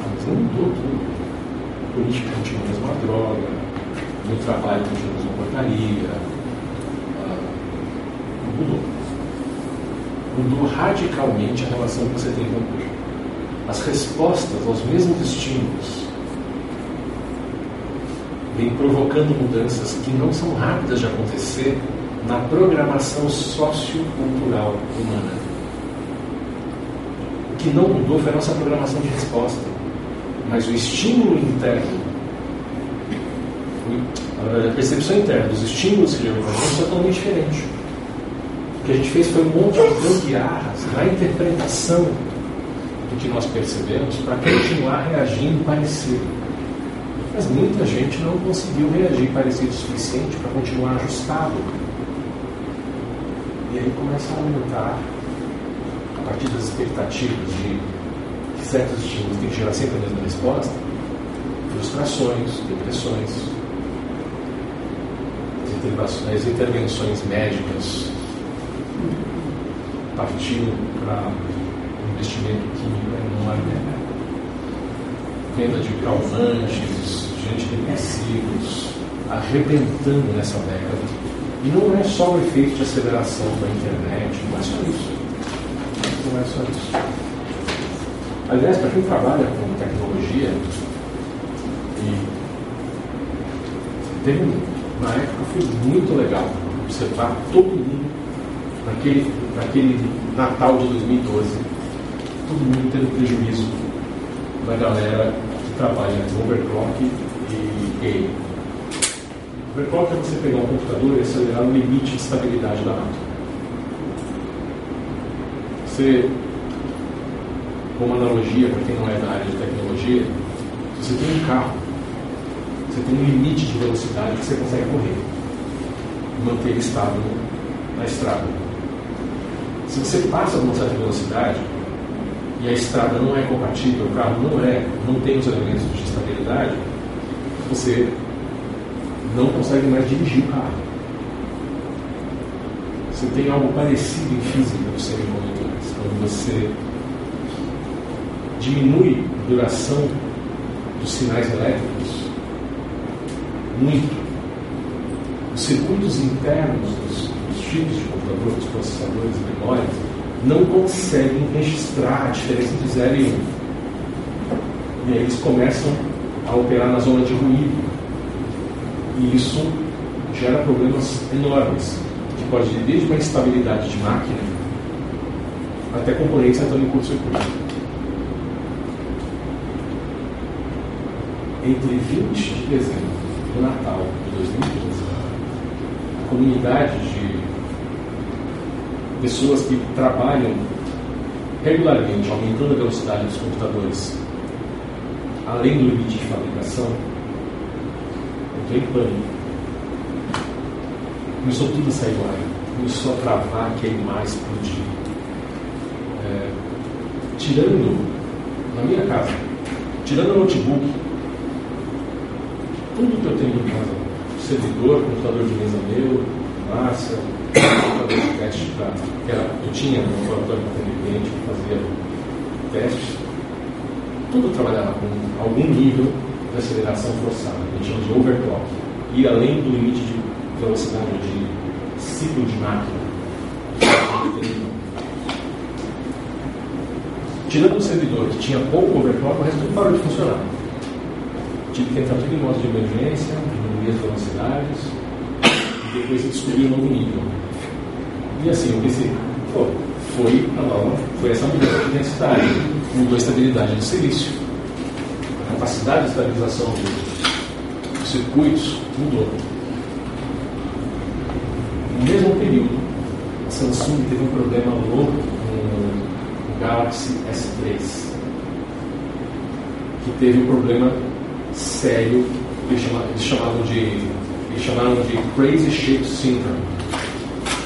Mas não mudou tudo política continua a mesma droga, no trabalho continua a mesma porcaria. Uh, mudou. Mudou radicalmente a relação que você tem com o corpo. As respostas aos mesmos estímulos vêm provocando mudanças que não são rápidas de acontecer na programação sociocultural humana. O que não mudou foi a nossa programação de resposta mas o estímulo interno, a percepção interna dos estímulos que gerou é totalmente diferente. O que a gente fez foi um monte de gambiarras na interpretação do que nós percebemos para continuar reagindo parecido. Mas muita gente não conseguiu reagir parecido o suficiente para continuar ajustado. E aí começa a aumentar, a partir das expectativas de certos estímulos têm que gerar sempre a mesma resposta, frustrações, depressões, as intervenções médicas partindo para investimento químico é enorme. Venda de calmantes, gente depressivos, arrebentando nessa década. E não é só o efeito de aceleração da internet, não é só isso. Não é só isso. Aliás, para quem trabalha com tecnologia, e teve uma época foi muito legal observar todo mundo naquele, naquele Natal de 2012, todo mundo tendo prejuízo da galera que trabalha com overclock e game. Overclock é você pegar um computador e acelerar o limite de estabilidade da máquina. Você, como analogia para quem não é da área de tecnologia, você tem um carro, você tem um limite de velocidade que você consegue correr e manter ele estável na estrada. Se você passa de uma certa velocidade e a estrada não é compatível, o carro não é, não tem os elementos de estabilidade, você não consegue mais dirigir o carro. Você tem algo parecido em física dos semicondutores, quando você diminui a duração dos sinais elétricos muito. Os circuitos internos dos, dos chips de computador, dos processadores memórias, não conseguem registrar a diferença de 0 e 1. Um. E aí eles começam a operar na zona de ruído. E isso gera problemas enormes, que pode ir desde uma instabilidade de máquina até componentes entrando em curto-circuito. entre 20 de dezembro do Natal de 2015, a comunidade de pessoas que trabalham regularmente, aumentando a velocidade dos computadores, além do limite de fabricação, entrou em pânico. Começou tudo a sair do ar, começou a travar, queimar, explodir. É, tirando, na minha casa, tirando o notebook, tudo que eu tenho em casa, servidor, computador de mesa meu, de para. Que era, eu tinha um laboratório cliente que fazia testes. Tudo trabalhava com algum nível de aceleração forçada, a gente chama de overclock. Ir além do limite de velocidade de ciclo de máquina. Tirando o servidor que tinha pouco overclock, o resto tudo parou de funcionar tive que entrar tudo em modo de emergência, diminuir as velocidades, e depois descobri um novo nível. E assim, eu pensei, pô, foi foi essa mudança de densidade, mudou a estabilidade do silício. A capacidade de estabilização dos, circuitos mudou. No mesmo período, a Samsung teve um problema louco no Galaxy S3, que teve um problema sério, eles chamavam, de, eles chamaram de Crazy Shape Syndrome,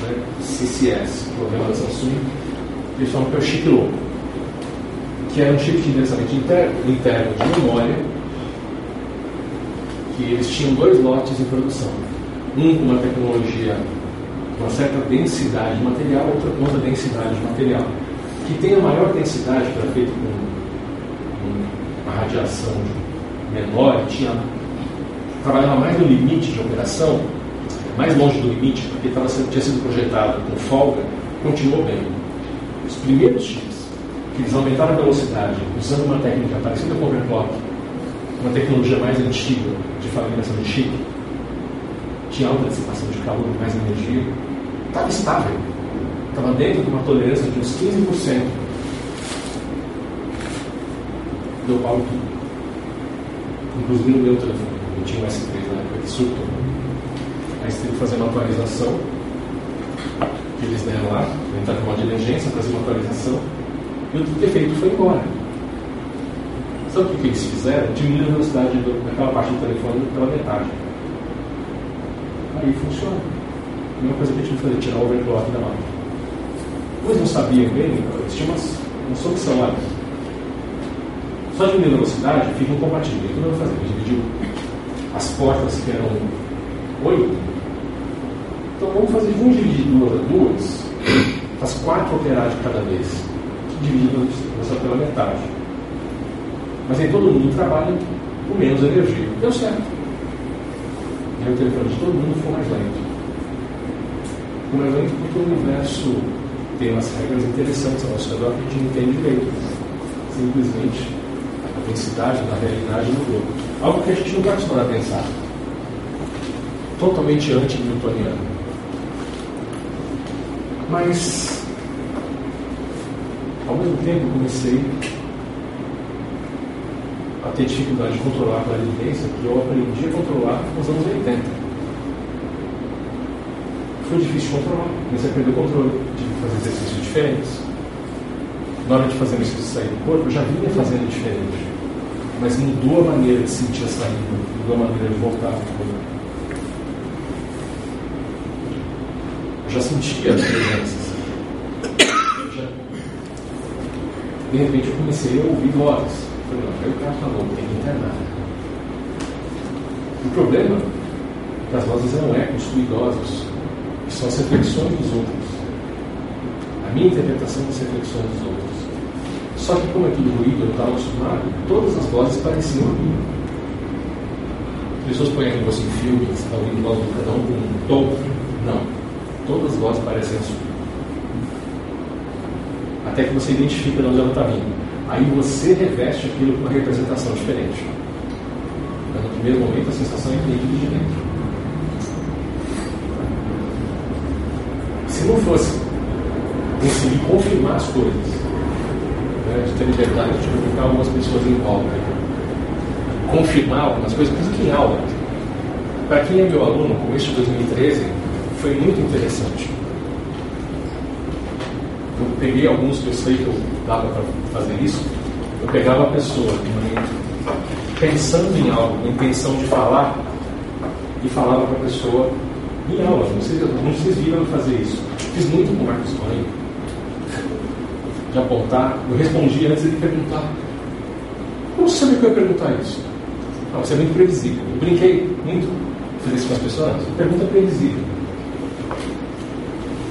né? CCS, problema da Samsung, eles falam que é o chip louco, que era um chip de endereçamento interno, interno de memória, que eles tinham dois lotes em produção. Um com uma tecnologia, uma certa densidade de material, outro com outra densidade de material. Que tem a maior densidade, que era feito com uma radiação menor, tinha, trabalhava mais no limite de operação, mais longe do limite, porque tava, tinha sido projetado com folga, continuou bem. Os primeiros chips, que eles aumentaram a velocidade usando uma técnica parecida com o overclock, uma tecnologia mais antiga de fabricação de chip, tinha alta dissipação de calor, mais energia, estava estável. Estava dentro de uma tolerância de uns 15%. Deu pau tudo inclusive no meu telefone. Eu tinha um S3 na época que surtou. Que fazer uma atualização, que eles deram lá, entrar com modo de emergência, fazer uma atualização, e o defeito foi embora. Sabe o que eles fizeram? Diminuir a velocidade do, daquela parte do telefone pela metade. Aí funciona. A mesma coisa que a gente fazer, tirar o overclock da máquina. Pois não sabiam bem, eles tinham uma, uma solução lá só diminuindo a velocidade, fica incompatível. Que eu vou fazer? Dividiu as portas que eram oito. Então vamos fazer, dividir duas a duas, faz quatro operar de cada vez. divide a distribuição pela metade. Mas nem todo mundo trabalha com menos energia. Deu certo. E o telefone de todo mundo ficou mais lento. Ficou mais lento porque o universo tem umas regras interessantes ao nosso redor que a gente não tem direito. Simplesmente a densidade da realidade mudou. Algo que a gente não está acostumado a pensar. Totalmente anti-newtoniano. Mas, ao mesmo tempo, comecei a ter dificuldade de controlar a clarividência que eu aprendi a controlar nos anos 80. Foi difícil de controlar, comecei a perder o controle, tive que fazer exercícios diferentes. Na hora de fazer o exercício sair do corpo, eu já vinha fazendo diferente. Mas mudou a maneira de sentir a saída, mudou a maneira de voltar ao corpo. Eu já sentia as presenças. Já... De repente eu comecei a ouvir vozes. Falei, não, aí o cara falou, tem que internar. O problema é que as vozes eram ecos ruidosos, que são as reflexões dos outros. A minha interpretação das reflexões dos outros. Só que como é tudo ruído, eu estava acostumado, todas as vozes pareciam a mim. As pessoas põem aqui você em filme, você está ouvindo voz de cada um com um tom. Não. Todas as vozes parecem sua. Até que você identifica de onde ela está vindo. Aí você reveste aquilo com uma representação diferente. Mas no primeiro momento a sensação é que de dentro. Se não fosse conseguir confirmar as coisas, né, de ter liberdade de colocar algumas pessoas em volta, confirmar algumas coisas, exemplo, em aula. Para quem é meu aluno, com este de 2013, foi muito interessante. Eu peguei alguns que eu sei que eu dava para fazer isso. Eu pegava a pessoa pensando em algo, com intenção de falar, e falava para a pessoa em aula. Não sei, não se viram fazer isso. Fiz muito com o Marcos Cohen. De apontar. Eu respondi antes de perguntar. Como você sabia que eu ia perguntar isso? Não, você é muito previsível. Eu brinquei muito, fazer isso com as pessoas. Pergunta previsível.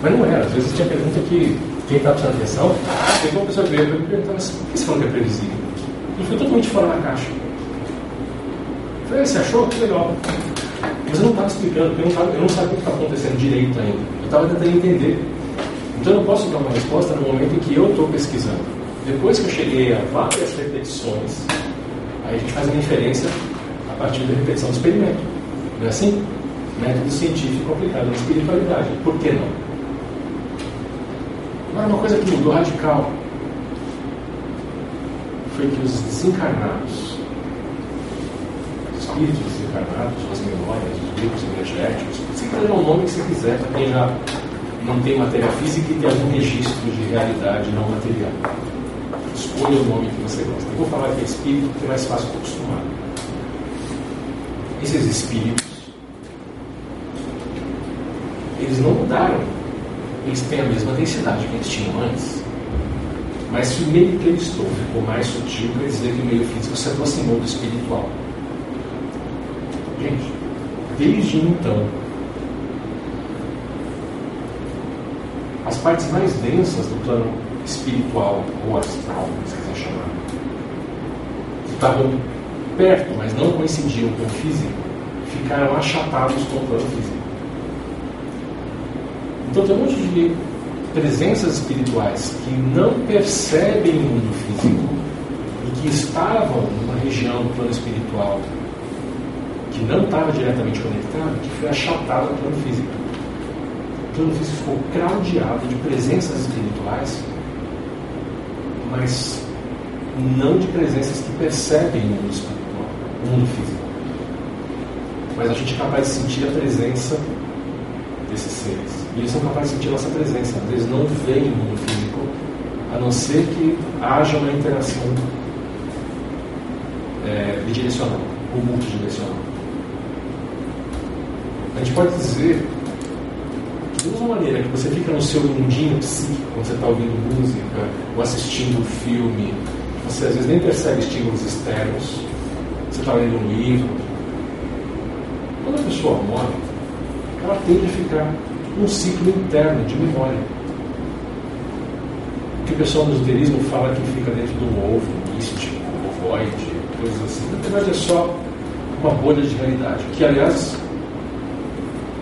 Mas não era. Às vezes tinha pergunta que quem está prestando atenção, tem uma pessoa veio me perguntar, mas por que você falou que é previsível? Ele foi totalmente fora da caixa. Eu falei, você achou? Que legal. Mas eu não estava explicando, porque eu não, tava, eu não sabia o que estava acontecendo direito ainda. Eu estava tentando entender. Então eu não posso dar uma resposta no momento em que eu estou pesquisando. Depois que eu cheguei a várias repetições, aí a gente faz uma inferência a partir da repetição do experimento. Não é assim? Método científico aplicado na espiritualidade. Por que não? Agora, uma coisa que mudou radical foi que os desencarnados, os espíritos desencarnados, as memórias, os grupos energéticos, você pode dar o nome que você quiser para quem já não tem matéria física e tem algum registro de realidade não material. Escolha o nome que você gosta. Eu vou falar que é espírito porque é mais fácil de acostumar. Esses espíritos, eles não mudaram eles têm a mesma densidade que eles tinham antes. Mas se o meio que eles estão ficou mais sutil, quer dizer que o meio físico se aproximou do espiritual. Gente, desde então, as partes mais densas do plano espiritual ou astral, se quiser chamar, que estavam perto, mas não coincidiam com o físico, ficaram achatados com o plano físico. Então tem um monte de presenças espirituais que não percebem o mundo físico e que estavam numa região do plano espiritual que não estava diretamente conectado, que foi achatado no plano físico. O plano físico ficou craudiado de presenças espirituais, mas não de presenças que percebem o mundo espiritual, o mundo físico. Mas a gente é capaz de sentir a presença desses seres. E eles são capazes de sentir nossa presença. Eles não veem o mundo físico, a não ser que haja uma interação é, bidirecional ou multidirecional. A gente pode dizer de uma maneira que você fica no seu mundinho psíquico, quando você está ouvindo música ou assistindo um filme, você às vezes nem percebe estímulos externos, você está lendo um livro. Quando a pessoa morre, ela tende a ficar um ciclo interno de memória. que o pessoal do esoterismo fala que fica dentro do ovo, místico, ovoide, coisas assim. Na verdade é só uma bolha de realidade, que aliás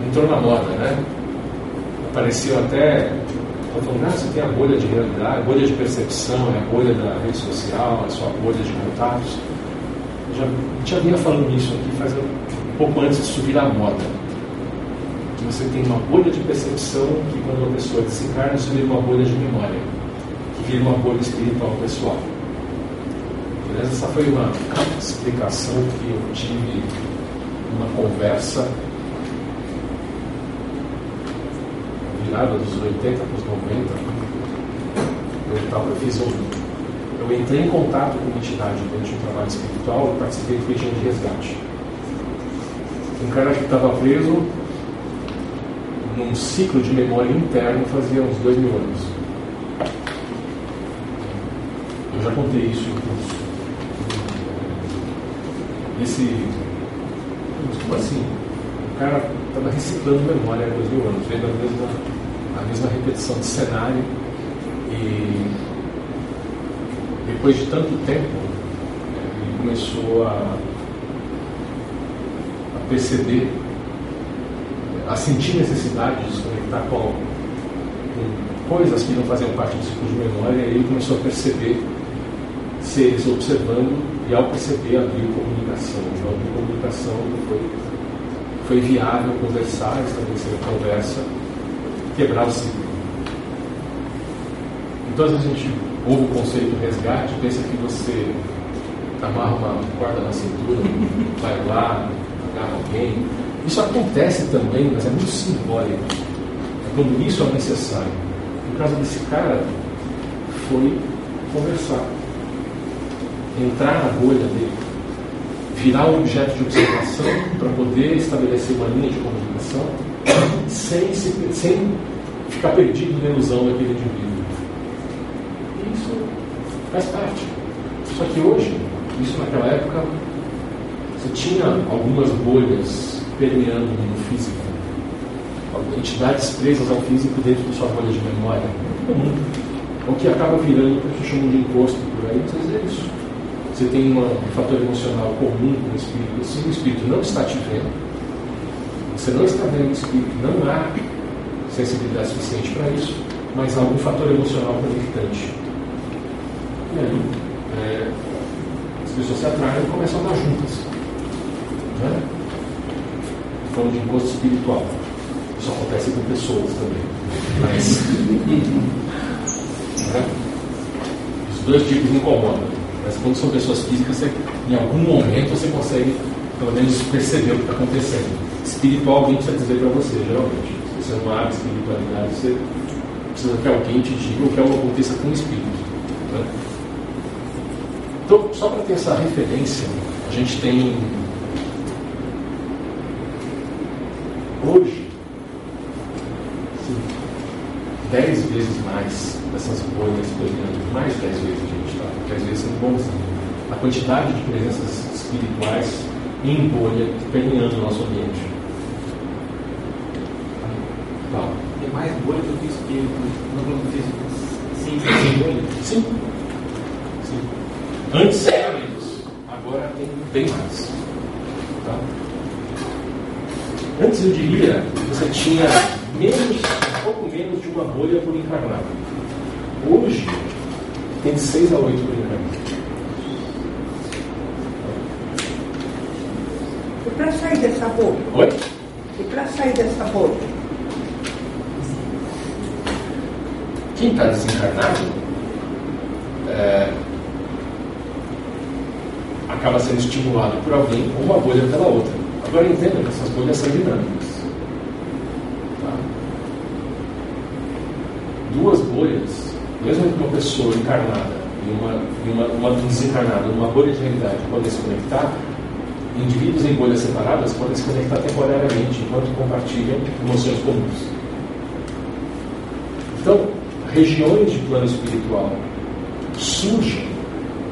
entrou na moda, né? Apareceu até falando, ah, você tem a bolha de realidade, a bolha de percepção, é a bolha da rede social, é a sua bolha de contatos. Já, já vinha falando isso aqui faz um pouco antes de subir a moda. Você tem uma bolha de percepção que quando uma pessoa desencarna, isso vira uma bolha de memória, que vira uma bolha espiritual pessoal. Beleza? Essa foi uma explicação que eu tive numa conversa virada dos 80 para os 90, eu, tava, eu, fiz um, eu entrei em contato com uma entidade de um trabalho espiritual e participei do regime de resgate. Um cara que estava preso num ciclo de memória interno fazia uns dois mil anos. Eu já contei isso em curso. Esse. Como assim? O cara estava reciclando memória há dois mil anos, vendo a mesma, a mesma repetição de cenário e depois de tanto tempo ele começou a, a perceber, a sentir necessidade de se conectar com, com coisas que não faziam parte do ciclo de memória e ele começou a perceber seres observando e ao perceber abriu comunicação. Então, a comunicação foi foi viável conversar, estabelecer a conversa, quebrar o ciclo. Então, às vezes a gente ouve o conceito do resgate, pensa que você amarra uma corda na cintura, vai lá, agarra alguém. Isso acontece também, mas é muito simbólico. É quando isso é necessário. No caso desse cara, foi conversar, entrar na bolha dele virar um objeto de observação para poder estabelecer uma linha de comunicação sem, se, sem ficar perdido na ilusão daquele indivíduo. Isso faz parte. Só que hoje, isso naquela época, você tinha algumas bolhas permeando no físico, entidades presas ao físico dentro da sua bolha de memória. O que acaba virando o que a gente chama de encosto por aí, muitas é isso você tem uma, um fator emocional comum com o espírito, se o espírito não está te vendo, você não está vendo o espírito, não há sensibilidade suficiente para isso, mas há algum fator emocional conectante. E aí, é, as pessoas se atraem e começam a andar juntas. Né? Falando de encosto espiritual. Isso acontece com pessoas também. Mas. [LAUGHS] né? Os dois tipos incomodam. Mas quando são pessoas físicas, você, em algum momento você consegue, pelo menos, perceber o que está acontecendo. Espiritual, alguém precisa dizer para você, geralmente. Se você não abre espiritualidade, você precisa que alguém te diga o que algo aconteça com o espírito. Né? Então, só para ter essa referência, a gente tem hoje sim, dez vezes mais dessas bolhas brilhando, mais de dez vezes que às vezes são bons. A quantidade de presenças espirituais em bolha permeando o nosso ambiente. Tá. Tem mais bolha do que espírito no plano físico. Sim, sem bolha? Sim. Sim. Antes era menos, agora tem bem mais. Antes eu diria que você tinha menos, um pouco menos de uma bolha por encarnado. Hoje tem de 6 a 8 brincando. E para sair dessa bolha? Oi? E para sair dessa bolha? Quem está desencarnado é, acaba sendo estimulado por alguém ou uma bolha pela outra. Agora entenda que essas bolhas são dinâmicas. Tá? Duas bolhas mesmo que uma pessoa encarnada e uma, e uma, uma desencarnada numa bolha de realidade podem se conectar, indivíduos em bolhas separadas podem se conectar temporariamente enquanto compartilham emoções comuns. Então, regiões de plano espiritual surgem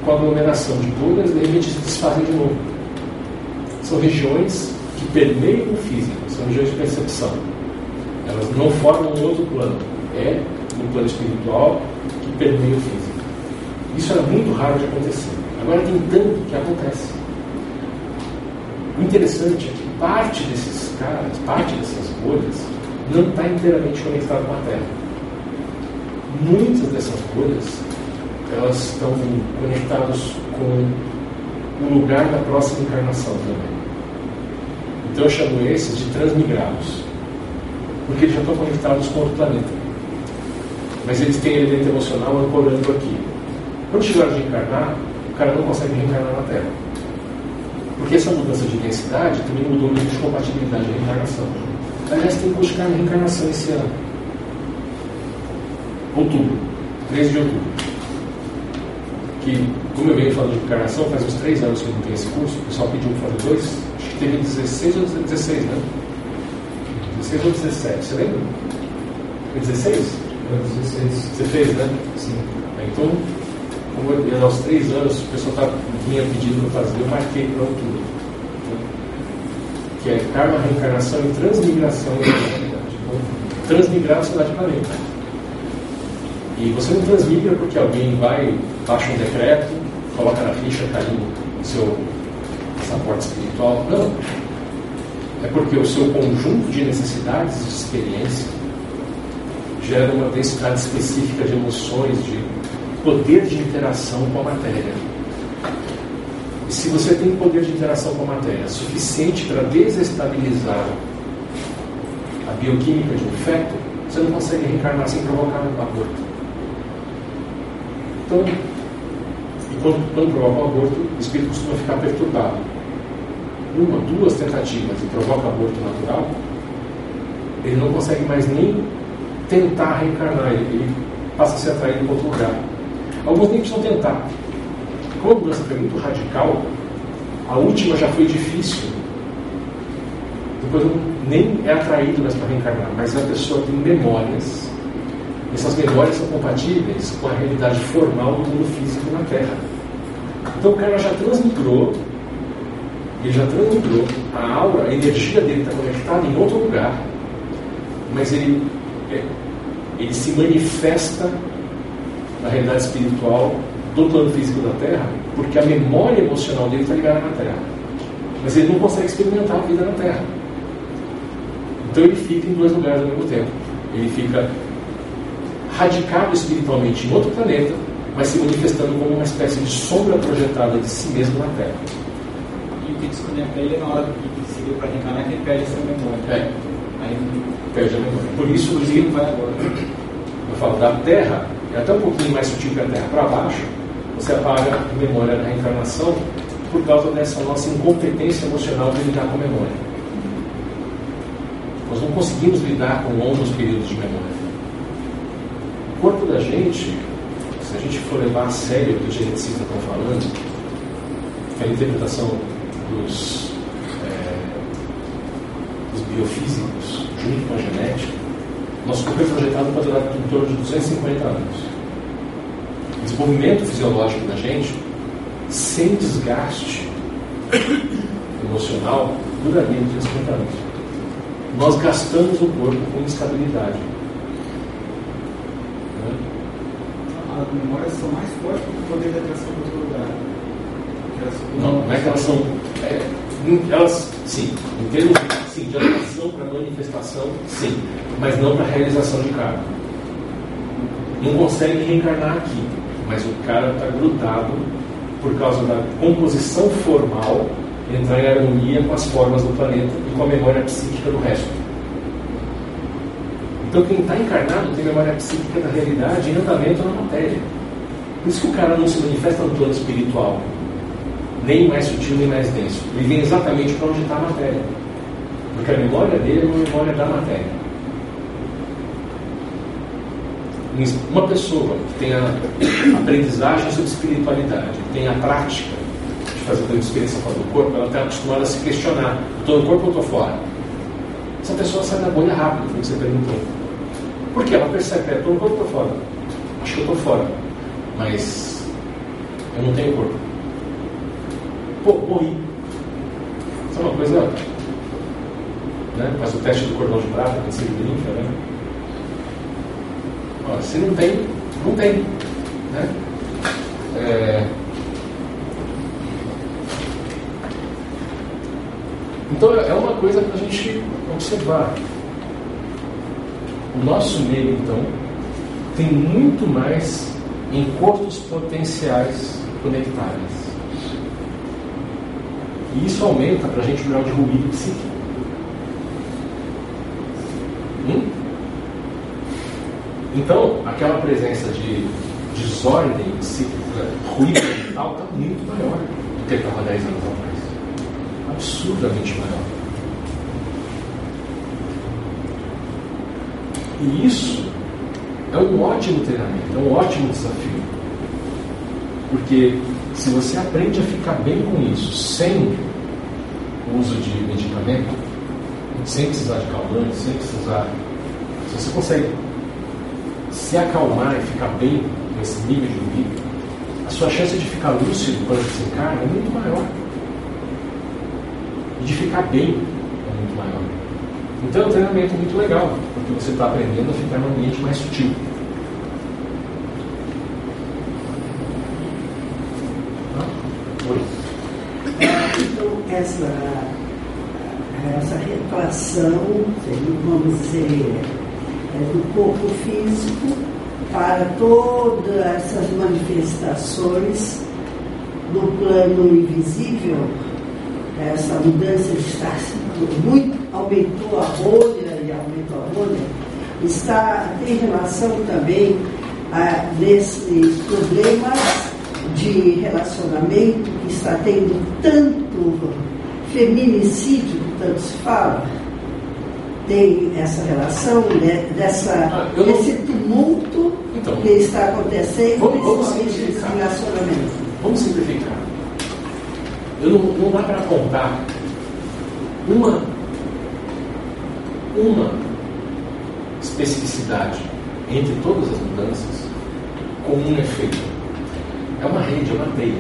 com a aglomeração de bolhas e de repente se desfazem de novo. São regiões que permeiam o físico, são regiões de percepção. Elas não formam um outro plano. É no plano espiritual que permeia o físico. Isso era muito raro de acontecer. Agora tem tanto que acontece. O interessante é que parte desses caras, parte dessas bolhas, não está inteiramente conectado com a Terra. Muitas dessas bolhas, elas estão conectadas com o lugar da próxima encarnação também. Então eu chamo esses de transmigrados, porque eles já estão conectados com outro planeta. Mas eles têm elemento emocional ancorando aqui. Quando chegar de encarnar, o cara não consegue reencarnar na Terra. Porque essa mudança de densidade também mudou o nível de compatibilidade da reencarnação. Aliás, tem que buscar a reencarnação esse ano. Outubro, 13 de outubro. Que, como eu venho falando de reencarnação, faz uns 3 anos que eu não tenho esse curso, o pessoal pediu para fazer dois, que teve 16 ou 16, né? 16 ou 17, você lembra? Foi 16? Foi 16. Você fez, né? Sim. Então, como eu, aos três anos, o pessoal tá, vinha pedindo para fazer, eu marquei para outubro. Que é karma, reencarnação e transmigração da realidade. Então, transmigrar a cidade planeta. E você não transmigra porque alguém vai, baixa um decreto, coloca na ficha, caiu o seu passaporte espiritual. Não. É porque o seu conjunto de necessidades de experiência gera uma densidade específica de emoções, de poder de interação com a matéria. E se você tem poder de interação com a matéria suficiente para desestabilizar a bioquímica de um feto, você não consegue reencarnar sem provocar um aborto. Então, quando, quando provoca um aborto, o espírito costuma ficar perturbado. Uma, duas tentativas e provoca aborto natural, ele não consegue mais nem tentar reencarnar, ele, passa a ser atraído para outro lugar. Alguns nem precisam tentar. Como a mudança foi muito radical, a última já foi difícil. Depois nem é atraído mais para reencarnar, mas a pessoa tem memórias. Essas memórias são compatíveis com a realidade formal do mundo físico na Terra. Então o cara já transmigrou, ele já transmigrou, a aura, a energia dele está conectada em outro lugar, mas ele, é, ele se manifesta na realidade espiritual do plano físico da Terra, porque a memória emocional dele está ligada na Terra. Mas ele não consegue experimentar a vida na Terra. Então ele fica em dois lugares ao mesmo tempo. Ele fica radicado espiritualmente em outro planeta, mas se manifestando como uma espécie de sombra projetada de si mesmo na Terra. E o que desconecta ele é na hora que seguiu para reencarnar que ele perde essa memória. É. Aí Perde a memória. Por isso, que não vai agora. eu falo da Terra, é até um pouquinho mais sutil que a Terra para baixo, você apaga a memória da reencarnação por causa dessa nossa incompetência emocional de lidar com a memória. Nós não conseguimos lidar com longos períodos de memória. O corpo da gente, se a gente for levar a sério o que os geneticistas estão falando, que é a interpretação dos, é, dos biofísicos junto com a genética, nosso corpo é projetado para durar em torno de 250 anos. O desenvolvimento fisiológico da gente, sem desgaste emocional, duraria 250 anos. Nós gastamos o corpo com instabilidade. Né? As memórias são mais fortes do que o poder de atração. Elas- Não, não é que elas são. é, elas, sim, em termos sim, de atração para manifestação, sim, mas não para realização de karma. Não consegue reencarnar aqui, mas o cara está grudado por causa da composição formal entrar em harmonia com as formas do planeta e com a memória psíquica do resto. Então quem está encarnado tem memória psíquica da realidade em andamento na matéria. Por isso que o cara não se manifesta no plano espiritual, nem mais sutil nem mais denso. Ele vem exatamente para onde está a matéria. Porque a memória dele é uma memória da matéria. Uma pessoa que tem a aprendizagem sobre espiritualidade, que tem a prática de fazer uma experiência fora do corpo, ela está acostumada a se questionar: estou no corpo ou estou fora? Essa pessoa sai da bolha rápido, como você perguntou. Por quê? Ela percebe: é, estou no corpo ou estou fora? Acho que eu estou fora, mas eu não tenho corpo. Pô, morri. Isso é uma coisa. Né? Faz o teste do cordão de prata, que você brinca, né? Ó, se não tem, não tem. Né? É... Então é uma coisa para a gente observar. O nosso meio, então, tem muito mais encostos potenciais conectáveis. E isso aumenta para a gente o grau de ruído psíquico. Hum? Então, aquela presença de desordem psíquica, ruído mental, está muito maior do que estava 10 anos atrás. Absurdamente maior. E isso é um ótimo treinamento, é um ótimo desafio. Porque se você aprende a ficar bem com isso, sem uso de medicamento, sem precisar de calmante, sem precisar. Se você consegue se acalmar e ficar bem nesse nível de ruído, a sua chance de ficar lúcido quando você encarna é muito maior. E de ficar bem é muito maior. Então é um treinamento muito legal, porque você está aprendendo a ficar num ambiente mais sutil. Então, essa, essa vamos dizer, é, do corpo físico para todas essas manifestações no plano invisível, essa mudança está muito, aumentou a bolha e aumentou a bolha, está, tem relação também a, nesses problemas de relacionamento que está tendo tanto feminicídio que tanto se fala, tem essa relação né, dessa, Ah, eu desse tumulto Então, que está acontecendo, Vamos- vamos principalmente simplificar. relacionamento. Vamos simplificar. Eu não, não dá para apontar uma, uma especificidade entre todas as mudanças com um efeito. É uma rede, é uma teia.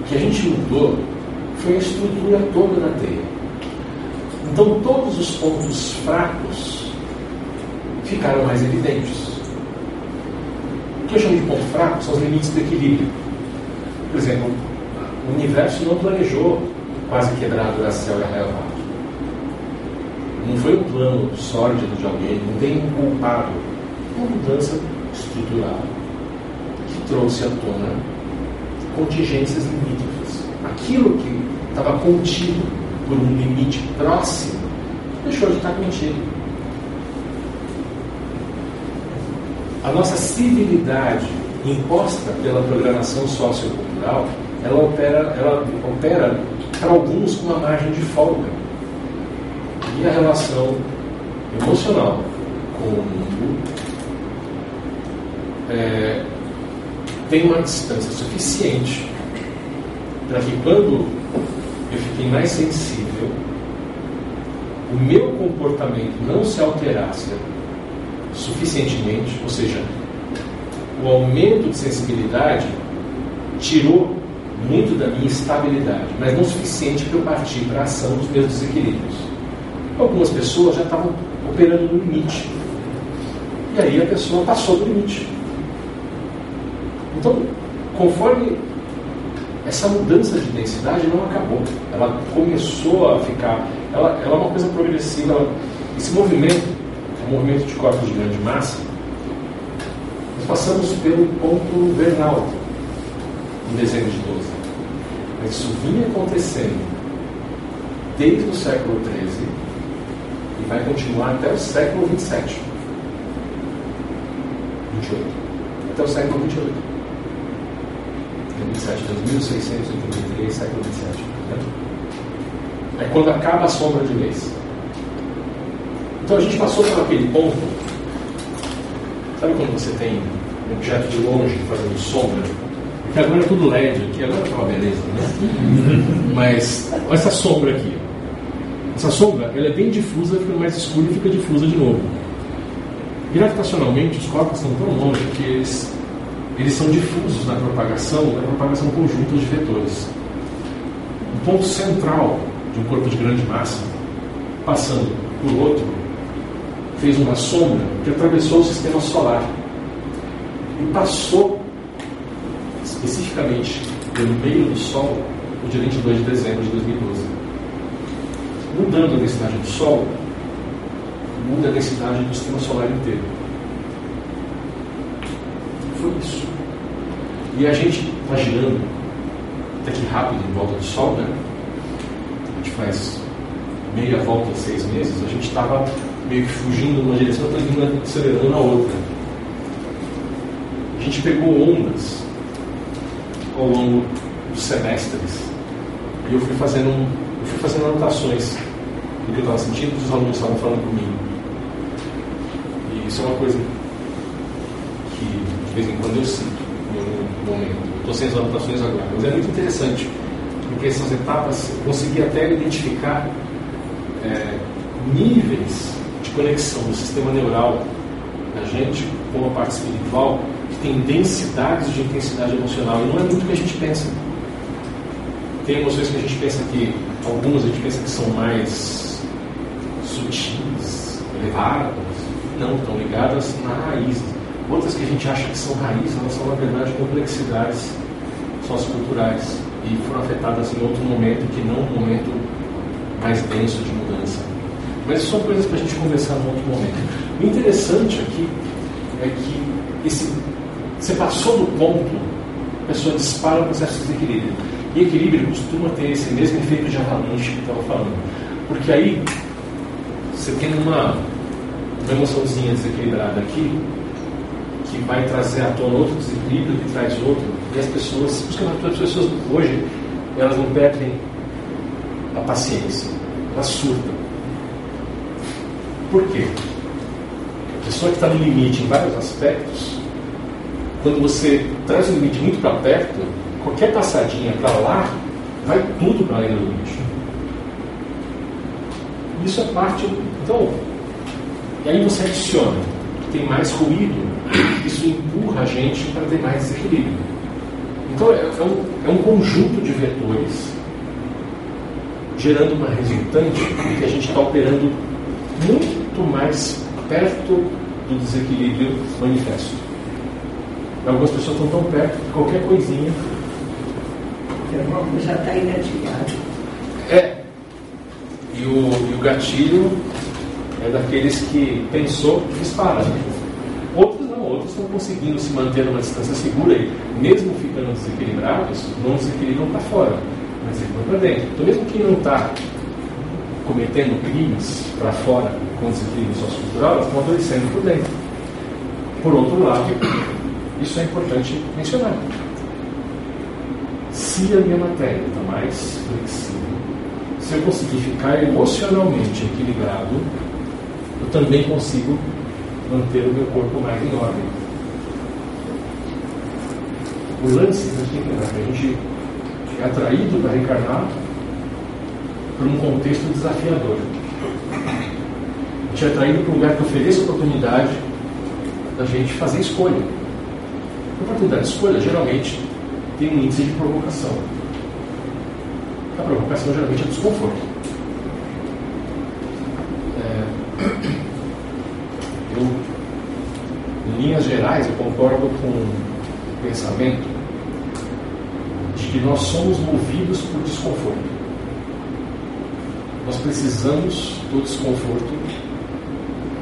O que a gente mudou foi a estrutura toda da teia. Então todos os pontos fracos ficaram mais evidentes. O que eu chamo de ponto fraco são os limites do equilíbrio. Por exemplo, o universo não planejou quase quebrar a Duracell e a Rayovac. Não foi um plano sórdido de alguém, não tem um culpado. Uma mudança estrutural que trouxe à tona contingências limítrofes. Aquilo que estava contido por um limite próximo deixou de estar contido. A nossa civilidade imposta pela programação sociocultural, ela opera, ela opera para alguns com uma margem de folga. E a relação emocional com o mundo é, tem uma distância suficiente para que quando eu fiquei mais sensível, o meu comportamento não se alterasse suficientemente, ou seja, o aumento de sensibilidade tirou muito da minha estabilidade, mas não suficiente para eu partir para a ação dos meus desequilíbrios. Algumas pessoas já estavam operando no limite. E aí a pessoa passou do limite. Então, conforme essa mudança de densidade não acabou. Ela começou a ficar. Ela, ela é uma coisa progressiva. Esse movimento, o movimento de corpos de grande massa, nós passamos pelo ponto vernal em dezembro de 12. Mas isso vinha acontecendo desde o século XIII e vai continuar até o século XXVII. 28. Até o século XXVIII. 27, 2683, século 27. Né? É quando acaba a sombra de vez. Então a gente passou por aquele ponto. Sabe quando você tem um objeto de longe fazendo sombra? Porque agora é tudo LED aqui, agora tá uma beleza, né? [LAUGHS] Mas olha essa sombra aqui. Essa sombra ela é bem difusa, fica mais escura e fica difusa de novo. Gravitacionalmente, os corpos estão tão longe que eles eles são difusos na propagação, na propagação conjunta de vetores. O ponto central de um corpo de grande massa, passando por outro, fez uma sombra que atravessou o sistema solar e passou especificamente pelo meio do Sol no dia 22 de dezembro de 2012. Mudando a densidade do Sol, muda a densidade do sistema solar inteiro. Foi isso. E a gente está girando até que rápido em volta do Sol, né? A gente faz meia volta em seis meses, a gente estava meio que fugindo numa direção e vindo acelerando na outra. A gente pegou ondas ao longo dos semestres e eu fui fazendo, eu fui fazendo anotações do que eu estava sentindo, que os alunos estavam falando comigo. E isso é uma coisa vez em quando eu sinto algum momento. Estou sem as anotações agora, mas é muito interessante, porque essas etapas consegui até identificar é, níveis de conexão do sistema neural da gente com a parte espiritual que tem densidades de intensidade emocional e não é muito o que a gente pensa. Tem emoções que a gente pensa que, algumas a gente pensa que são mais sutis, elevadas, não, estão ligadas na raiz. Outras que a gente acha que são raízes, elas são na verdade complexidades socioculturais e foram afetadas em outro momento que não um momento mais denso de mudança. Mas são coisas para a gente conversar em outro momento. O interessante aqui é que esse, você passou do ponto, a pessoa dispara o processo de desequilíbrio. E equilíbrio costuma ter esse mesmo efeito de avalanche que estava falando. Porque aí você tem uma, uma emoçãozinha desequilibrada aqui, que vai trazer à tona outro desequilíbrio, que traz outro, e as pessoas, as pessoas hoje, elas não perdem a paciência, ela surta. Por quê? A pessoa que está no limite em vários aspectos, quando você traz o limite muito para perto, qualquer passadinha para lá, vai tudo para além do limite. Isso é parte. Então, e aí você adiciona, tem mais ruído, isso empurra a gente para ter mais desequilíbrio. Então, é, é, um, é um conjunto de vetores gerando uma resultante que a gente está operando muito mais perto do desequilíbrio manifesto. Algumas pessoas estão tão perto que qualquer coisinha. já está engatilhado. É. E o, e o gatilho é daqueles que pensou, dispara. Outros não, outros estão conseguindo se manter numa distância segura e, mesmo ficando desequilibrados, não desequilibram para fora mas ele foi para dentro. Então, mesmo quem não está cometendo crimes para fora com desequilíbrio sociocultural, elas estão adoecendo por dentro. Por outro lado, isso é importante mencionar. Se a minha matéria está mais flexível, se eu conseguir ficar emocionalmente equilibrado, eu também consigo manter o meu corpo mais em ordem. O lance, a gente tem que lembrar que a gente é atraído para reencarnar por um contexto desafiador. A gente é atraído para um lugar que ofereça oportunidade da gente fazer escolha. A oportunidade de escolha geralmente tem um índice de provocação. A provocação geralmente é desconforto. É... Eu, em linhas gerais, eu concordo com o pensamento que nós somos movidos por desconforto. Nós precisamos do desconforto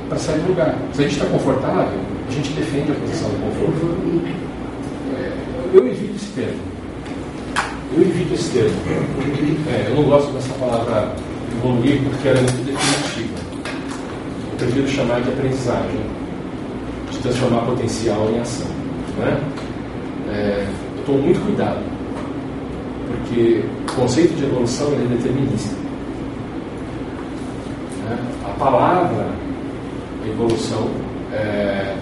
para sair do lugar. Se a gente está confortável, a gente defende a posição do conforto. É, eu evito esse termo. Eu evito esse termo. É, eu não gosto dessa palavra evoluir porque ela é muito definitiva. Eu prefiro chamar de aprendizagem, de transformar potencial em ação. Né? É, eu tomo muito cuidado porque o conceito de evolução é determinista. Né? A palavra evolução é,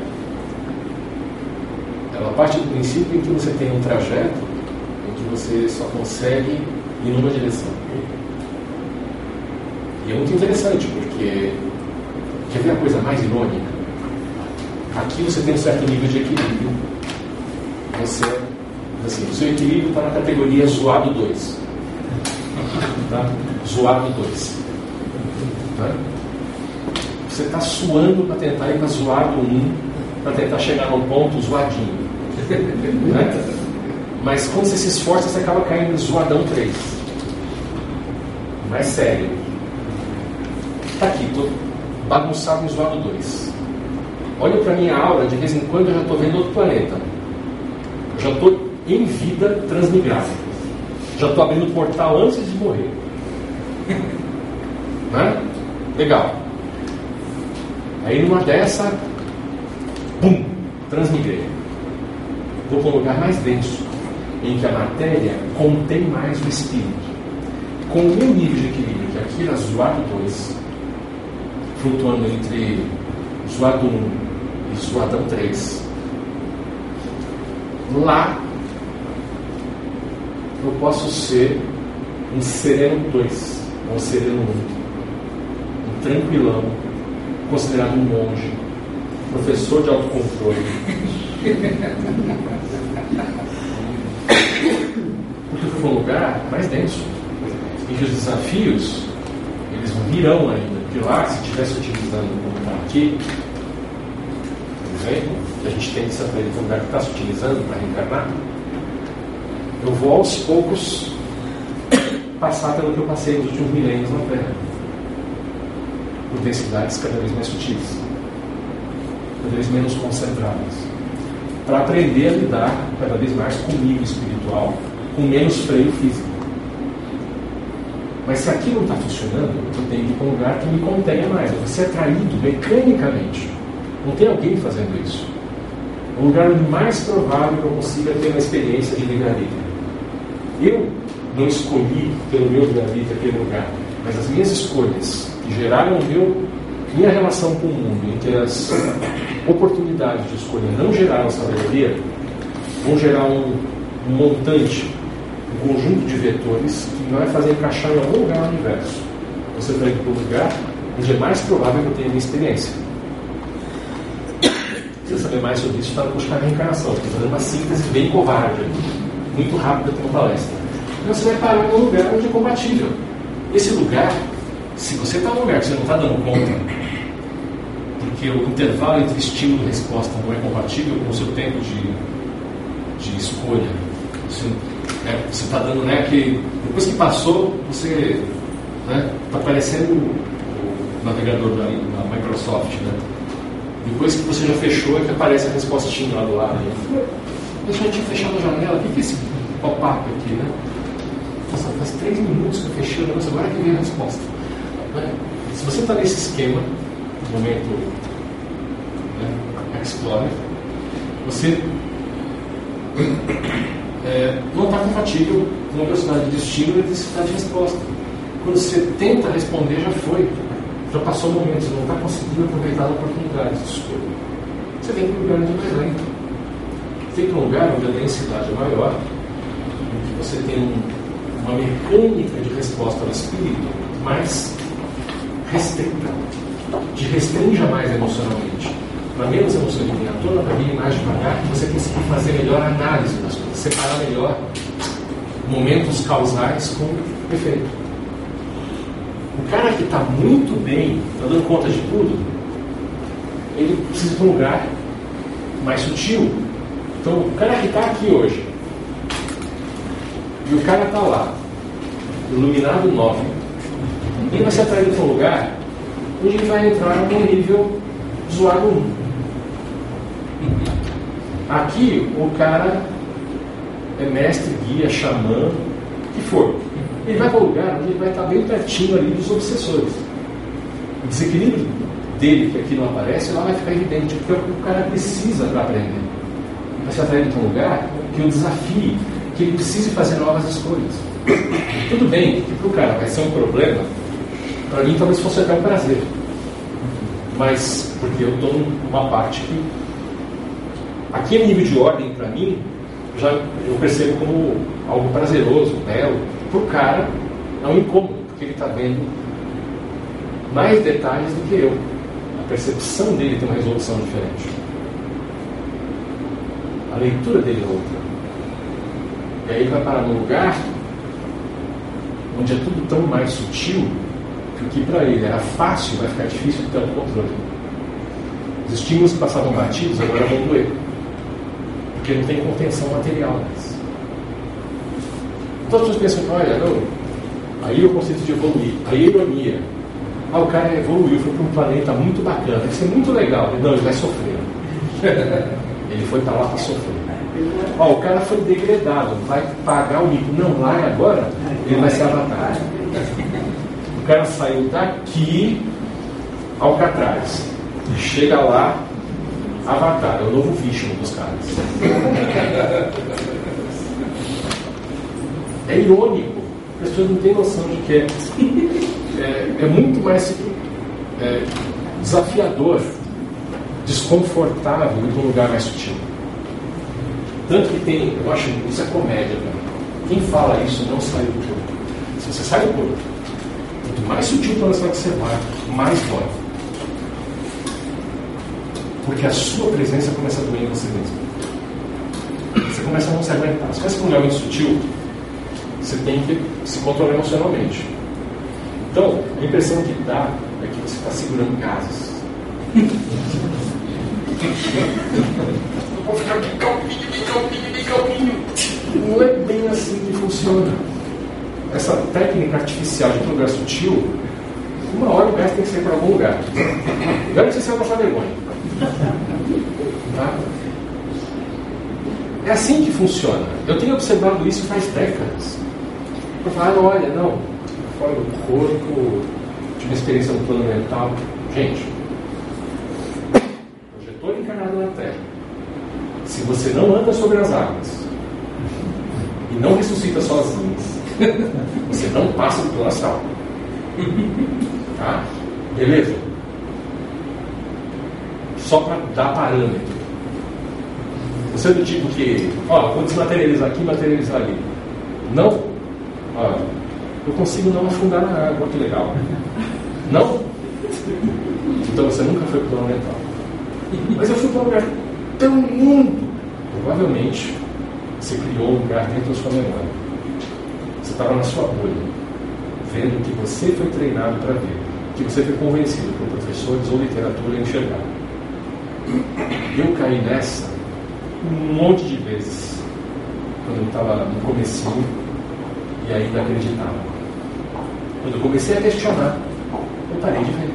ela parte do princípio em que você tem um trajeto em que você só consegue ir numa direção. E é muito interessante, porque quer ver a coisa mais irônica? Aqui você tem um certo nível de equilíbrio. Você Assim, o seu equilíbrio está na categoria zoado 2. Tá? Zoado 2. Tá? Você está suando para tentar ir para zoado 1, para tentar chegar no ponto zoadinho. [LAUGHS] né? Mas quando você se esforça, você acaba caindo zoadão 3. Mais sério. Está aqui, estou bagunçado em zoado 2. Olha para minha aura, de vez em quando eu já estou vendo outro planeta. Eu já estou em vida transmigrada. Já estou abrindo o portal antes de morrer. [LAUGHS] né? Legal. Aí numa dessa, bum, transmigrei. Vou para um lugar mais denso, em que a matéria contém mais o espírito. Com o meu nível de equilíbrio, que aqui era zoado 2, flutuando entre zoado 1 e zoadão 3, lá eu posso ser um sereno 2, um sereno 1, um tranquilão, considerado um monge, professor de autocontrole. Porque foi um lugar mais denso, em que os desafios eles virão ainda. Porque lá, se estivesse utilizando como está aqui, exemplo, que a gente tem se aprender um lugar que está se utilizando para reencarnar, eu vou aos poucos passar pelo que eu passei nos últimos milênios na Terra. Por densidades cada vez mais sutis, cada vez menos concentradas. Para aprender a lidar cada vez mais comigo espiritual, com menos freio físico. Mas se aqui não está funcionando, eu tenho que ir para um lugar que me contenha mais. Eu vou ser atraído mecanicamente. Não tem alguém fazendo isso. O lugar mais provável que eu consiga ter uma experiência de livre-arbítrio. Eu não escolhi pelo meu livre-arbítrio aquele lugar, mas as minhas escolhas que geraram o meu, minha relação com o mundo, que as oportunidades de escolha não geraram sabedoria, vão gerar um, um montante, um conjunto de vetores que vai fazer encaixar em algum lugar no universo. Você vai para um lugar onde é mais provável que eu tenha a minha experiência. Se você saber mais sobre isso, está buscar a reencarnação. Estou fazendo uma síntese bem covarde, muito rápida para uma palestra. Então você vai parar num lugar onde é compatível. Esse lugar, se você está num lugar que você não está dando conta, porque o intervalo entre estímulo e resposta não é compatível com o seu tempo de, de escolha. Você está dando, né, que depois que passou, você está né, tá parecendo o navegador da, da, Microsoft, né? Depois que você já fechou, é que aparece a respostinha lá do lado. Né? Eu já tinha fechado a janela, o que é esse pop-up aqui, né? Nossa, faz três minutos que eu fechei o negócio, agora que vem a resposta. Né? Se você está nesse esquema, momento né, Explorer, você [COUGHS] é, não está compatível com a velocidade de estímulo e a de resposta. Quando você tenta responder, já foi. Já passou o momento, você não está conseguindo aproveitar a oportunidade de escolha. Você vem para um lugar mais lento. Para um lugar onde a densidade é maior, onde você tem um, uma mecânica de resposta ao espírito mais restrita, te restrinja mais emocionalmente. Para menos emoção de à tona, para vir mais devagar, você conseguir fazer melhor a análise das coisas, separar melhor momentos causais com efeito. O cara que está muito bem, está dando conta de tudo, ele precisa de um lugar mais sutil. Então, o cara que está aqui hoje, e o cara está lá, iluminado 9, ele vai ser atraído para um lugar onde ele vai entrar no nível zoado 1. Aqui, o cara é mestre, guia, xamã, que for. Ele vai para um lugar onde ele vai estar bem pertinho ali dos obsessores. O desequilíbrio dele, que aqui não aparece, lá vai ficar evidente, porque o cara precisa para aprender. Vai se atrair para um lugar que o desafie, que ele precise fazer novas escolhas. [COUGHS] Tudo bem que para o cara vai ser um problema, para mim talvez fosse até um prazer. Mas, porque eu estou numa parte que. Aquele nível de ordem, para mim, já eu percebo como algo prazeroso, belo. Para o cara, é um incômodo, porque ele está vendo mais detalhes do que eu. A percepção dele tem uma resolução diferente. A leitura dele é outra. E aí vai parar num lugar onde é tudo tão mais sutil que o que para ele era fácil vai ficar difícil de ter o controle. Os estímulos que passavam batidos agora vão doer. Porque não tem contenção material mais. Então as pessoas pensam, olha, não, aí o conceito de evoluir, a ironia. Ah, o cara evoluiu, foi para um planeta muito bacana, vai ser muito legal. Não, ele vai sofrer. [LAUGHS] ele foi para lá para sofrer. Ó, o cara foi degradado, vai pagar o mico. Não, lá e agora, ele vai ser avatar. O cara saiu daqui ao Catraz. Chega lá, avatar, é o novo Vishnu dos caras. [LAUGHS] É irônico, as pessoas não têm noção de que é, [LAUGHS] é, é muito mais é, desafiador, desconfortável do que um lugar mais sutil. Tanto que tem, eu acho isso é comédia. Né? Quem fala isso não sai do corpo. Se você sai do corpo, quanto mais sutil para que você vai, mais dói. Porque a sua presença começa a doer em você mesmo. Você começa a não se aguentar. Se com um lugar muito sutil, você tem que se controlar emocionalmente. Então, a impressão que dá é que você está segurando gases. vou ficar bem calminho, bem calminho, bem calminho. Não é bem assim que funciona. Essa técnica artificial de lugar sutil, uma hora o gás tem que sair para algum lugar. Agora você saiu passar vergonha. Tá? É assim que funciona. Eu tenho observado isso faz décadas. Eu falo, ah, olha, não, fora do corpo, tive uma experiência no plano mental. Gente, [COUGHS] estou encarnado na Terra se você não anda sobre as águas e não ressuscita sozinho, [LAUGHS] você não passa do plano astral. [LAUGHS] Tá? Beleza? Só para dar parâmetro. Você é do tipo que, ó, vou desmaterializar aqui, materializar ali. Não? Ó, eu consigo não afundar na água, que legal. Não? Então você nunca foi para o mental. Mas eu fui para um lugar tão lindo. Provavelmente você criou um lugar dentro da sua memória. Você estava na sua bolha, vendo o que você foi treinado para ver, o que você foi convencido por professores ou literatura a enxergar. Eu caí nessa um monte de vezes, quando eu estava no comecinho e ainda acreditava. Quando eu comecei a questionar, eu parei de ver.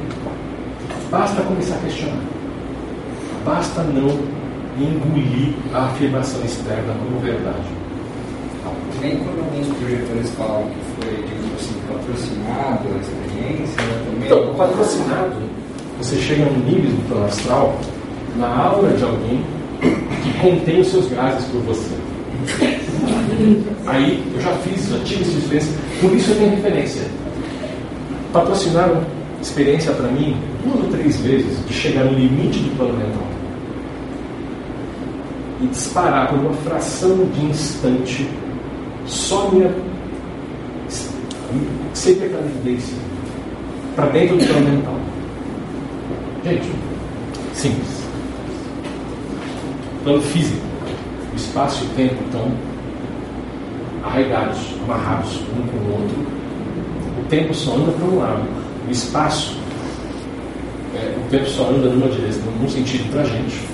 Basta começar a questionar. Basta não engolir a afirmação externa como verdade. Nem quando alguns projetores falam que foi, digamos assim, patrocinado a experiência, né, também. Então, patrocinado, você chega no nível do plano astral, na aura de alguém que contém os seus gases por você. Aí eu já fiz, já tive essa experiência, por isso eu tenho referência. Patrocinaram experiência para mim duas ou três vezes de chegar no limite do plano mental e disparar por uma fração de instante só minha evidência para dentro do plano mental. Gente, simples. Plano físico, o espaço e o tempo estão arraigados, amarrados um com o outro. O tempo só anda para um lado. O espaço, é, o tempo só anda numa direção, num sentido para a gente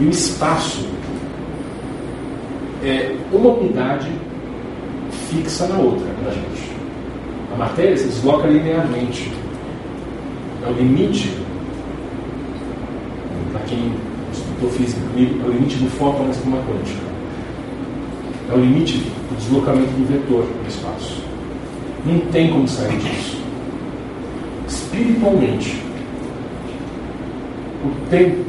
e o espaço é uma unidade fixa na outra para a gente. A matéria se desloca linearmente. É o limite, para quem estudou física, é o limite do fóton na esquema quântica. É o limite do deslocamento do vetor no espaço. Não tem como sair disso. Espiritualmente, o tempo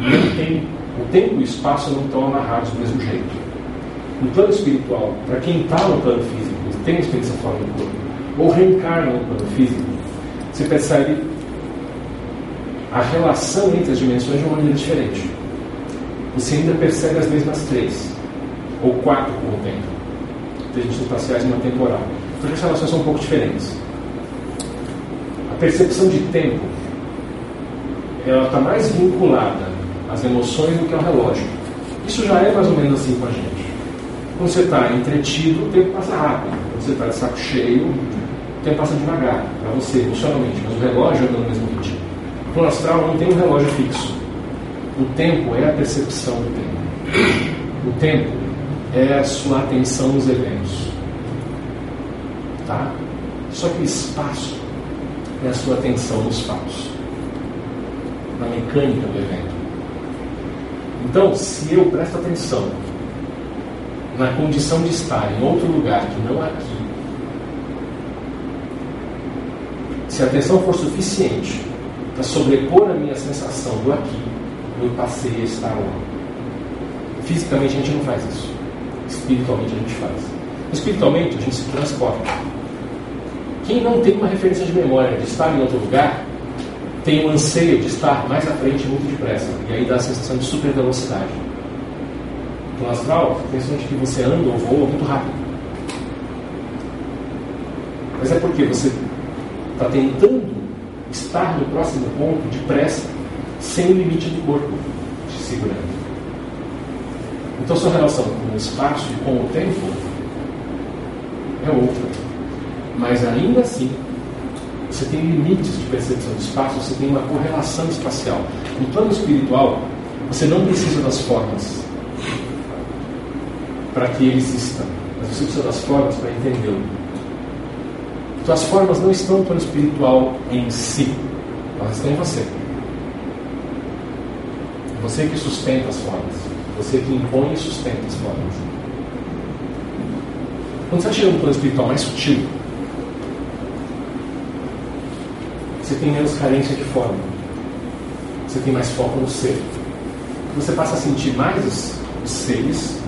não tem, o tempo e o espaço não estão amarrados do mesmo jeito. No plano espiritual, para quem está no plano físico, tem experiência fora do corpo, ou reencarna no plano físico, você percebe a relação entre as dimensões de uma maneira diferente. Você ainda percebe as mesmas três, ou quatro com o tempo. Inteligências espaciais e uma temporal. Então as relações são um pouco diferentes. A percepção de tempo ela está mais vinculada as emoções do que ao relógio. Isso já é mais ou menos assim com a gente. Quando você está entretido, o tempo passa rápido. Quando você está de saco cheio, o tempo passa devagar para você, emocionalmente, mas o relógio anda no mesmo ritmo. O astral não tem um relógio fixo. O tempo é a percepção do tempo. O tempo é a sua atenção nos eventos. Tá? Só que o espaço é a sua atenção nos fatos, na mecânica do evento. Então, se eu presto atenção na condição de estar em outro lugar que não aqui, se a atenção for suficiente para sobrepor a minha sensação do aqui, eu passei a estar lá. Fisicamente a gente não faz isso. Espiritualmente a gente faz. Espiritualmente a gente se transporta. Quem não tem uma referência de memória de estar em outro lugar, tem um anseio de estar mais à frente muito depressa. E aí dá a sensação de super velocidade. No astral, a sensação de que você anda ou voa muito rápido. Mas é porque você está tentando estar no próximo ponto depressa, sem o limite do corpo te segurando. Então, sua relação com o espaço e com o tempo é outra. Mas ainda assim, você tem limites de percepção do espaço, você tem uma correlação espacial. No plano espiritual, você não precisa das formas para que eles existam, mas você precisa das formas para entendê-lo. Então, as formas não estão no plano espiritual em si, elas estão em você. É você que sustenta as formas, você que impõe e sustenta as formas. Quando você chega no plano espiritual mais sutil, você tem menos carência de forma. Você tem mais foco no ser. Você passa a sentir mais os seres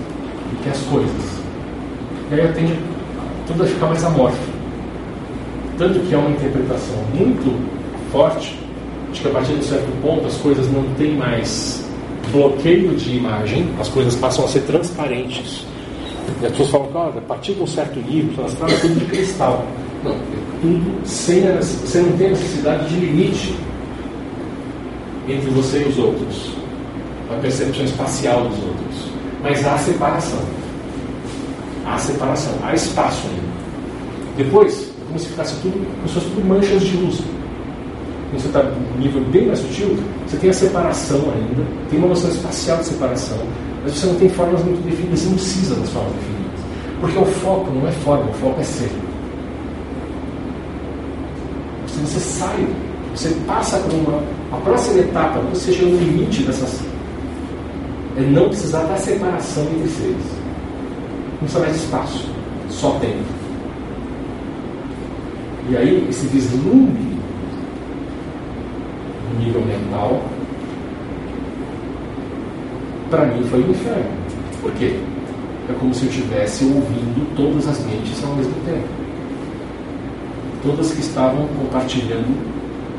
do que as coisas. E aí tende tudo a ficar mais amorfo. Tanto que é uma interpretação muito forte de que a partir de um certo ponto as coisas não têm mais bloqueio de imagem, as coisas passam a ser transparentes. E as pessoas falam que a partir de um certo nível, elas falam tudo de cristal. Não, tudo sem a, você não tem necessidade de limite entre você e os outros, a percepção espacial dos outros. Mas há separação. Há separação, há espaço ainda. Depois, é como se ficasse tudo, como se fosse tudo manchas de luz. Você está num nível bem mais sutil, você tem a separação ainda, tem uma noção espacial de separação, mas você não tem formas muito definidas, você não precisa das formas definidas. Porque o foco não é forma, o foco é ser você sai, você passa por uma. A próxima etapa, você chega no limite dessas. É não precisar da separação entre seres. Não precisa mais de espaço, só tempo. E aí, esse vislumbre no nível mental, para mim foi um inferno. Por quê? É como se eu estivesse ouvindo todas as mentes ao mesmo tempo todas que estavam compartilhando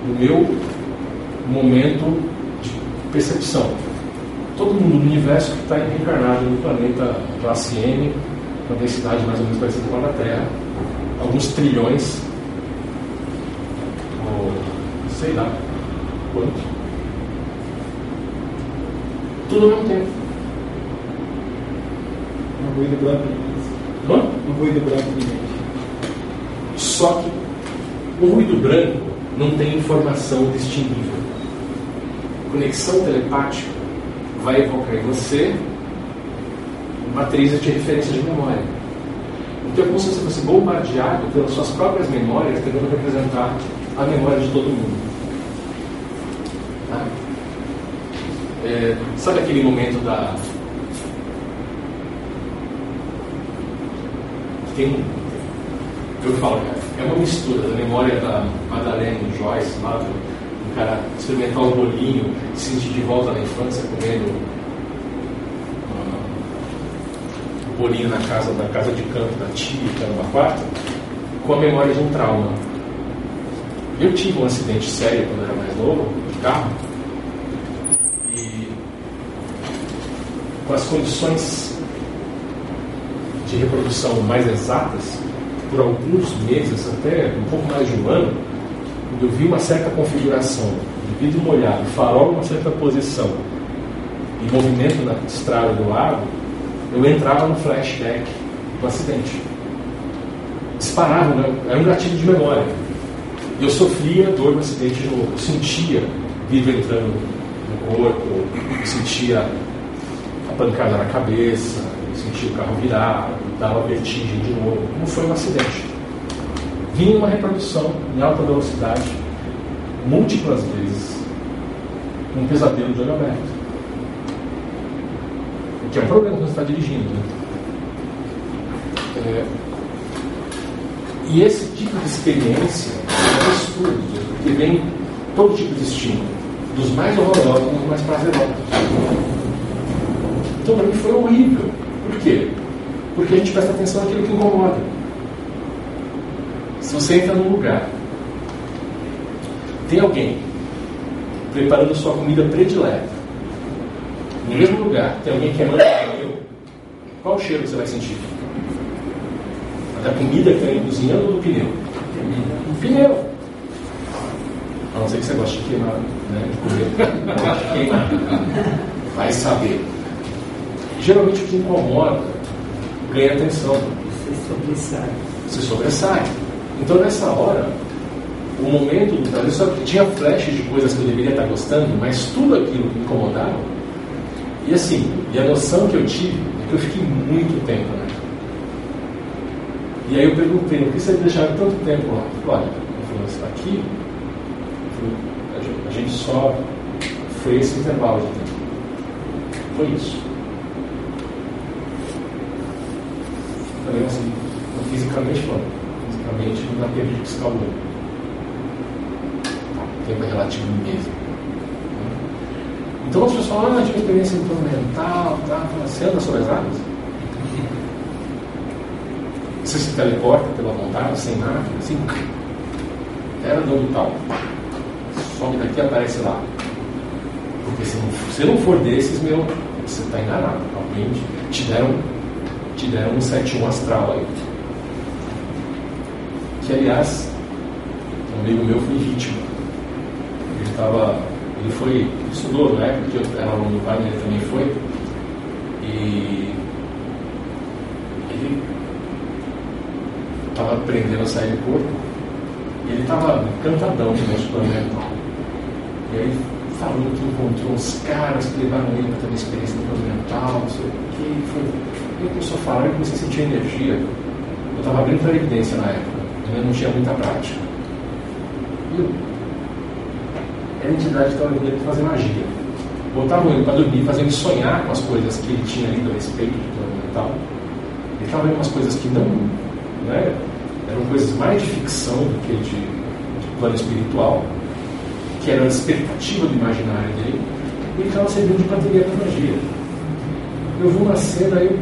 o meu momento de percepção. Todo mundo no universo que está reencarnado no planeta classe M, com densidade mais ou menos parecida com a da Terra, alguns trilhões, ou sei lá quanto. Tudo ao mesmo tempo. Um ruído branco de Hã? Um ruído branco de mente. Só que o ruído branco não tem informação distinguível. Conexão telepática vai evocar em você matrizes de referência de memória. Então é como se você fosse bombardeado pelas suas próprias memórias, tentando representar a memória de todo mundo. É, sabe aquele momento da. Tem um. Eu falo, cara é uma mistura da memória da Madalena Joyce, lá do, cara experimentar o bolinho, se sentir de volta na infância comendo o bolinho na casa da casa de campo da tia, que era uma quarta, com a memória de um trauma. Eu tive um acidente sério quando era mais novo, carro, e com as condições de reprodução mais exatas, por alguns meses, até um pouco mais de um ano, eu vi uma certa configuração de vidro molhado, farol uma certa posição e movimento na estrada do lago, eu entrava no flashback do acidente. disparava, né? era um gatilho de memória. Eu sofria dor no acidente de novo, eu sentia vida entrando no corpo, eu sentia a pancada na cabeça, eu sentia o carro virar, dava vertigem de novo. Não foi um acidente. Vinha uma reprodução em alta velocidade, múltiplas vezes, um pesadelo de olho aberto. O que é um problema quando você está dirigindo. Né? É, e esse tipo de experiência é um estudo, porque vem todo tipo de estímulo, dos mais horrorosos aos mais prazerosos. Então, para mim, foi horrível. Por quê? Porque a gente presta atenção naquilo que incomoda. Se você entra num lugar, tem alguém preparando sua comida predileta, no mesmo lugar, tem alguém queimando pneu, qual o cheiro que você vai sentir? Da comida que está cozinhando ou do pneu? O pneu. A não ser que você goste de queimar, né? De comer. Gosto de queimar. Vai saber. Geralmente o que incomoda ganha atenção. Você sobressai. Você sobressai. Então nessa hora, o momento do prazer só tinha flashes de coisas que eu deveria estar gostando, mas tudo aquilo me incomodava. E assim, e a noção que eu tive é que eu fiquei muito tempo, né? E aí eu perguntei, por que você deixaram tanto tempo lá? Olha, ele falou, está aqui? A gente só foi esse intervalo de tempo. Foi isso. Falei assim, fisicamente falando, fisicamente não dá tempo de piscar o olho. O tempo é relativo mesmo. Então as pessoas falam, ah, tive experiência mental, tá? Você anda sobre as águas? Você se teleporta pela vontade, sem nada, assim, era do tal. Some daqui aparece lá. Porque se não, se não for desses, meu, você está enganado. Alguém te deram, te deram um 7 astral aí. Que aliás, um amigo meu foi vítima. Ele estava. Ele foi. Estudou na época que eu era aluno do pai, ele também foi. E ele estava aprendendo a sair do corpo, e ele estava encantadão com o nosso plano E aí falando que encontrou uns caras que levaram ele para ter uma experiência mental, não sei o que. Foi... Ele começou a falar e comecei a sentir energia. Eu estava abrindo para evidência na época, ainda não tinha muita prática. E a entidade estava vindo ele fazer magia. Botava ele para dormir, fazendo ele sonhar com as coisas que ele tinha lido a respeito do plano mental. Ele estava vendo umas coisas que não né? eram coisas mais de ficção do que de, de plano espiritual, que era a expectativa do imaginário dele, e estava servindo de bateria para magia. Eu vi uma cena, eu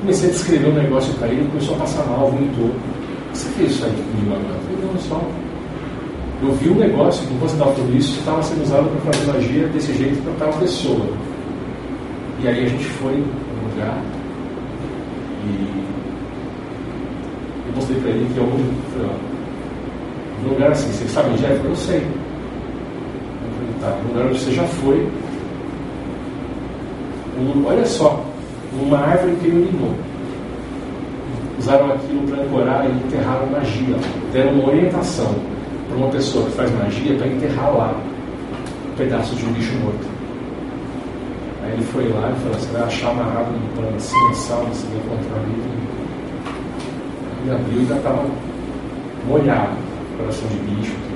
comecei a descrever um negócio para ele, começou a passar mal, vomitou. Você fez isso aí comigo agora? Eu falei, não, só. Eu vi um negócio enquanto você estava tudo isso, estava sendo usado para fazer magia desse jeito para tal pessoa. E aí a gente foi no lugar e eu mostrei para ele que eu falei, ó, um lugar assim, você sabe onde é? Ele falou, eu sei. No lugar onde você já foi, um, olha só, uma árvore que iluminou. Usaram aquilo para ancorar e enterraram magia. Deram uma orientação para uma pessoa que faz magia para enterrar lá um pedaço de um bicho morto. Aí ele foi lá e falou: Você vai achar amarrado no pano assim, sal, você vai encontrar ali e abriu e já estava molhado, coração de bicho.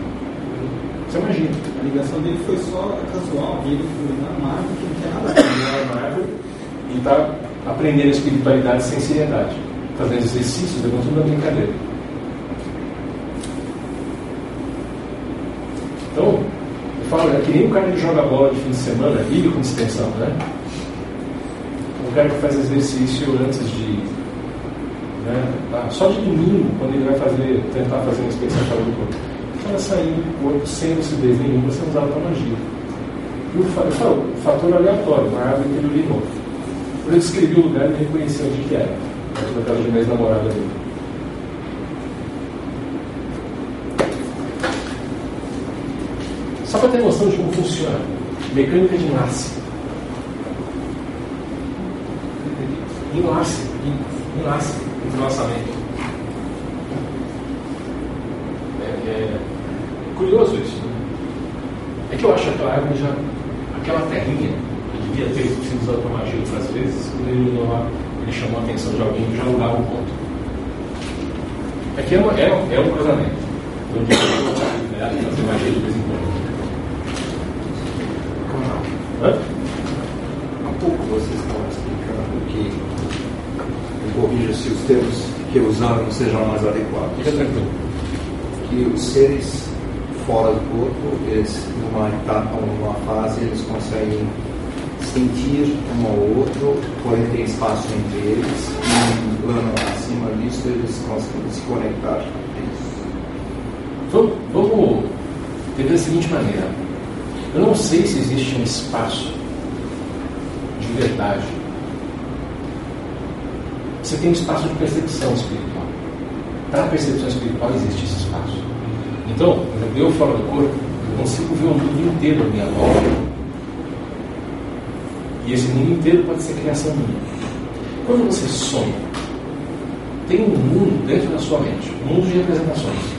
Você imagina. A ligação dele foi só casual, ele foi na Marvel, que não tinha nada a ver. Na Marvel, e está aprendendo espiritualidade sem seriedade, fazendo exercícios, tudo da brincadeira. Então, eu falo, é que nem o cara que joga bola de fim de semana, vive com distensão, né? O cara que faz exercício antes de né? Tá? Só de domingo, quando ele vai fazer, tentar fazer uma experiência fora do corpo, ela saindo do corpo sem lucidez nenhuma, sendo usada para magia. E o, o fator aleatório, uma árvore que ele urinou. Quando eu descrevi o lugar, ele reconheceu onde que era. Perto casa de minha ex-namorada dele. Só para ter noção de como funciona. Mecânica de enlace. Enlace. Enlace de lançamento. É curioso isso. Né? É que eu acho que aquela árvore já. aquela terrinha que devia ter sido usada para magia outras vezes, quando ele ele chamou a atenção de alguém que já alugava um ponto. É que é, uma, é, é um cruzamento. Então, de fazer magia de vez em quando. Hã? Há pouco vocês estavam explicando que, corrija se os termos que eu usar não sejam mais adequados, Fica tranquilo. que os seres fora do corpo, eles, numa etapa numa fase, eles conseguem sentir um ao outro, porém tem espaço entre eles, e um plano acima disso eles conseguem se conectar. É. Vamos, vamos ver da seguinte maneira. Eu não sei se existe um espaço de verdade. Você tem um espaço de percepção espiritual. Para a percepção espiritual existe esse espaço. Então, eu fora do corpo, eu consigo ver o mundo inteiro à minha volta. E esse mundo inteiro pode ser criação minha. Quando você sonha, tem um mundo dentro da sua mente, um mundo de representações.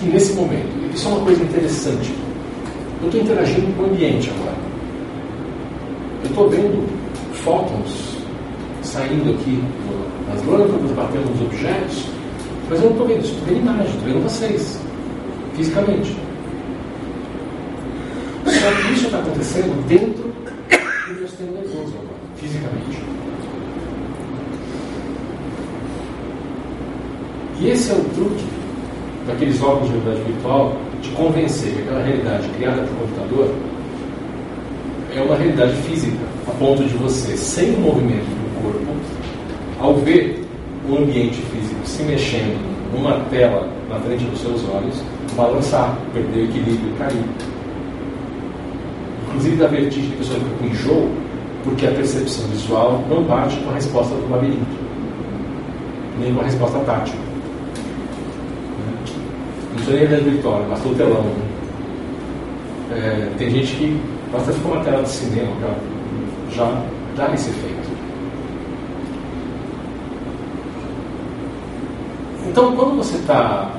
que nesse momento, isso é uma coisa interessante, eu estou interagindo com o ambiente agora. Eu estou vendo fótons saindo aqui nas lâmpadas, batendo nos objetos, mas eu não estou vendo isso, estou vendo imagem, estou vendo vocês, fisicamente. Só que isso está acontecendo dentro do meu sistema nervoso agora, fisicamente. E esse é o truque daqueles óculos de realidade virtual de convencer que aquela realidade criada por computador é uma realidade física, a ponto de você, sem o movimento corpo, ao ver o ambiente físico se mexendo numa tela na frente dos seus olhos, balançar, perder o equilíbrio cair. Inclusive da vertigem que a pessoa fica com enjoo, porque a percepção visual não bate com a resposta do labirinto, nem com a resposta tátil. Não nem realidade virtual, basta o telão. né? É, tem gente que basta ficar uma tela de cinema, cara, já dá esse efeito. Então, quando você está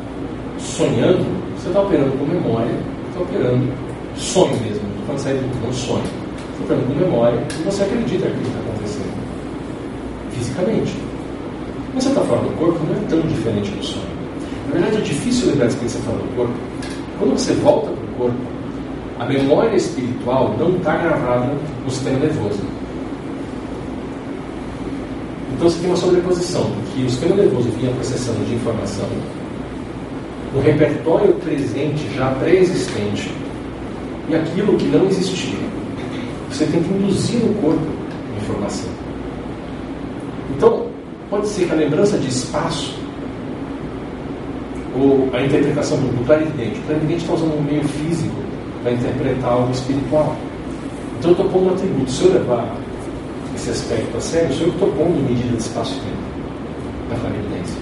sonhando, você está operando com memória, está operando sonho mesmo. Falando sair do não sonho. Você está operando com memória e você acredita que está acontecendo fisicamente. Quando você está fora do corpo, não é tão diferente do sonho. Na verdade, é difícil lembrar coisas que você fala do corpo. Quando você volta para o corpo, a memória espiritual não está gravada no sistema nervoso. Então você tem uma sobreposição, que o sistema nervoso vinha processando de informação, o repertório presente já pré-existente e aquilo que não existia. Você tem que induzir no corpo a informação. Então, pode ser que a lembrança de espaço ou a interpretação do clarividente. O clarividente está usando um meio físico para interpretar algo espiritual. Então eu estou pondo um atributo. Se eu levar esse aspecto a sério, sou eu que estou pondo medida de espaço-tempo da clarividência.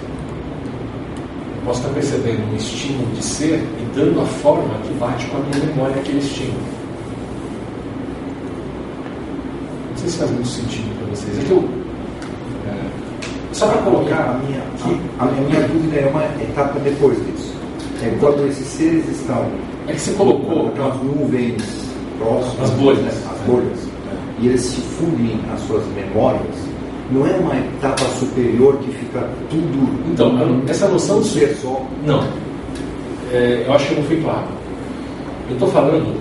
Eu posso estar percebendo um estímulo de ser e dando a forma que bate com a minha memória aquele estímulo. Não sei se faz muito sentido para vocês. É que eu, é, só para colocar A minha, a, a minha dúvida é uma etapa depois disso. É quando esses seres estão É que você colocou aquelas nuvens próximas, As bolhas. né, as bolhas, e eles se fundem as suas memórias, não é uma etapa superior que fica tudo Então, essa noção de ser só. Não. É, eu acho que não fui claro. Eu estou falando,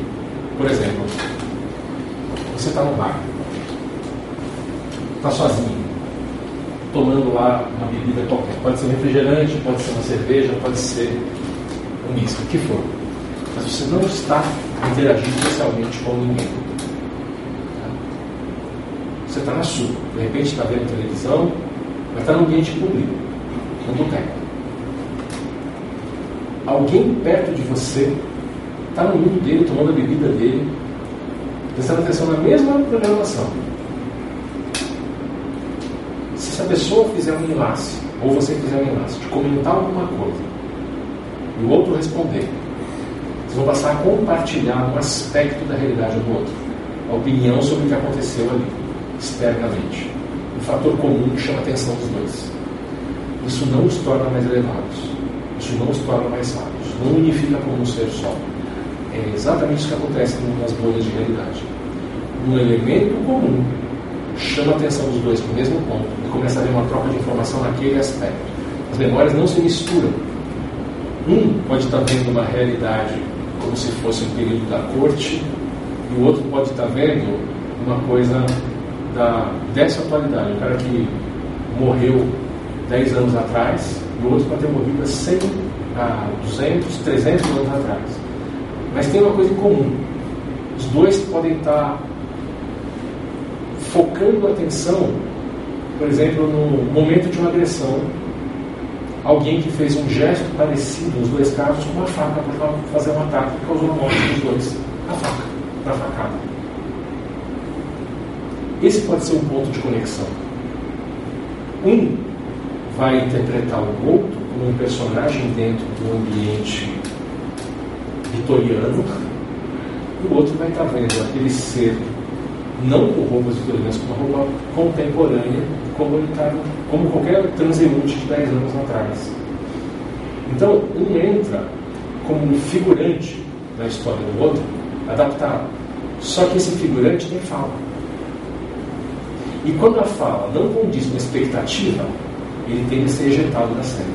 por exemplo, você está no bar, está sozinho, tomando lá uma bebida qualquer. Pode ser refrigerante, pode ser uma cerveja, pode ser um misto, o que for. Mas você não está interagindo socialmente com ninguém. Você está na sua. De repente está vendo televisão, mas está no ambiente público, no boteco alguém perto de você está no mundo dele, tomando a bebida dele, prestando atenção na mesma programação. Se essa pessoa fizer um enlace, ou você fizer um enlace, de comentar alguma coisa, e o outro responder, vocês vão passar a compartilhar um aspecto da realidade do outro, a opinião sobre o que aconteceu ali, externamente. Um fator comum que chama a atenção dos dois. isso não os torna mais elevados, isso não os torna mais sábios, não unifica como um ser só. É exatamente isso que acontece nas bolhas de realidade. Um elemento comum chama a atenção dos dois para o mesmo ponto e começa a haver uma troca de informação naquele aspecto. As memórias não se misturam. Um pode estar vendo uma realidade como se fosse um período da corte, e o outro pode estar vendo uma coisa da, dessa atualidade. Um cara que morreu 10 anos atrás, e o outro pode ter morrido há 100, há 200, 300 anos atrás. Mas tem uma coisa em comum. Os dois podem estar focando a atenção, por exemplo, no momento de uma agressão. Alguém que fez um gesto parecido, nos dois casos, com uma faca para fazer um ataque que causou a morte dos dois. A faca, da facada. Esse pode ser um ponto de conexão. Um vai interpretar o outro como um personagem dentro do ambiente vitoriano, e o outro vai estar vendo aquele ser não com roupas vitorianas, com uma roupa contemporânea, como, ele tá, como qualquer transeunte de 10 anos atrás. Então, um entra como um figurante na história do outro, adaptado. Só que esse figurante tem fala. E quando a fala não condiz com a expectativa, ele tem que ser ejetado da cena.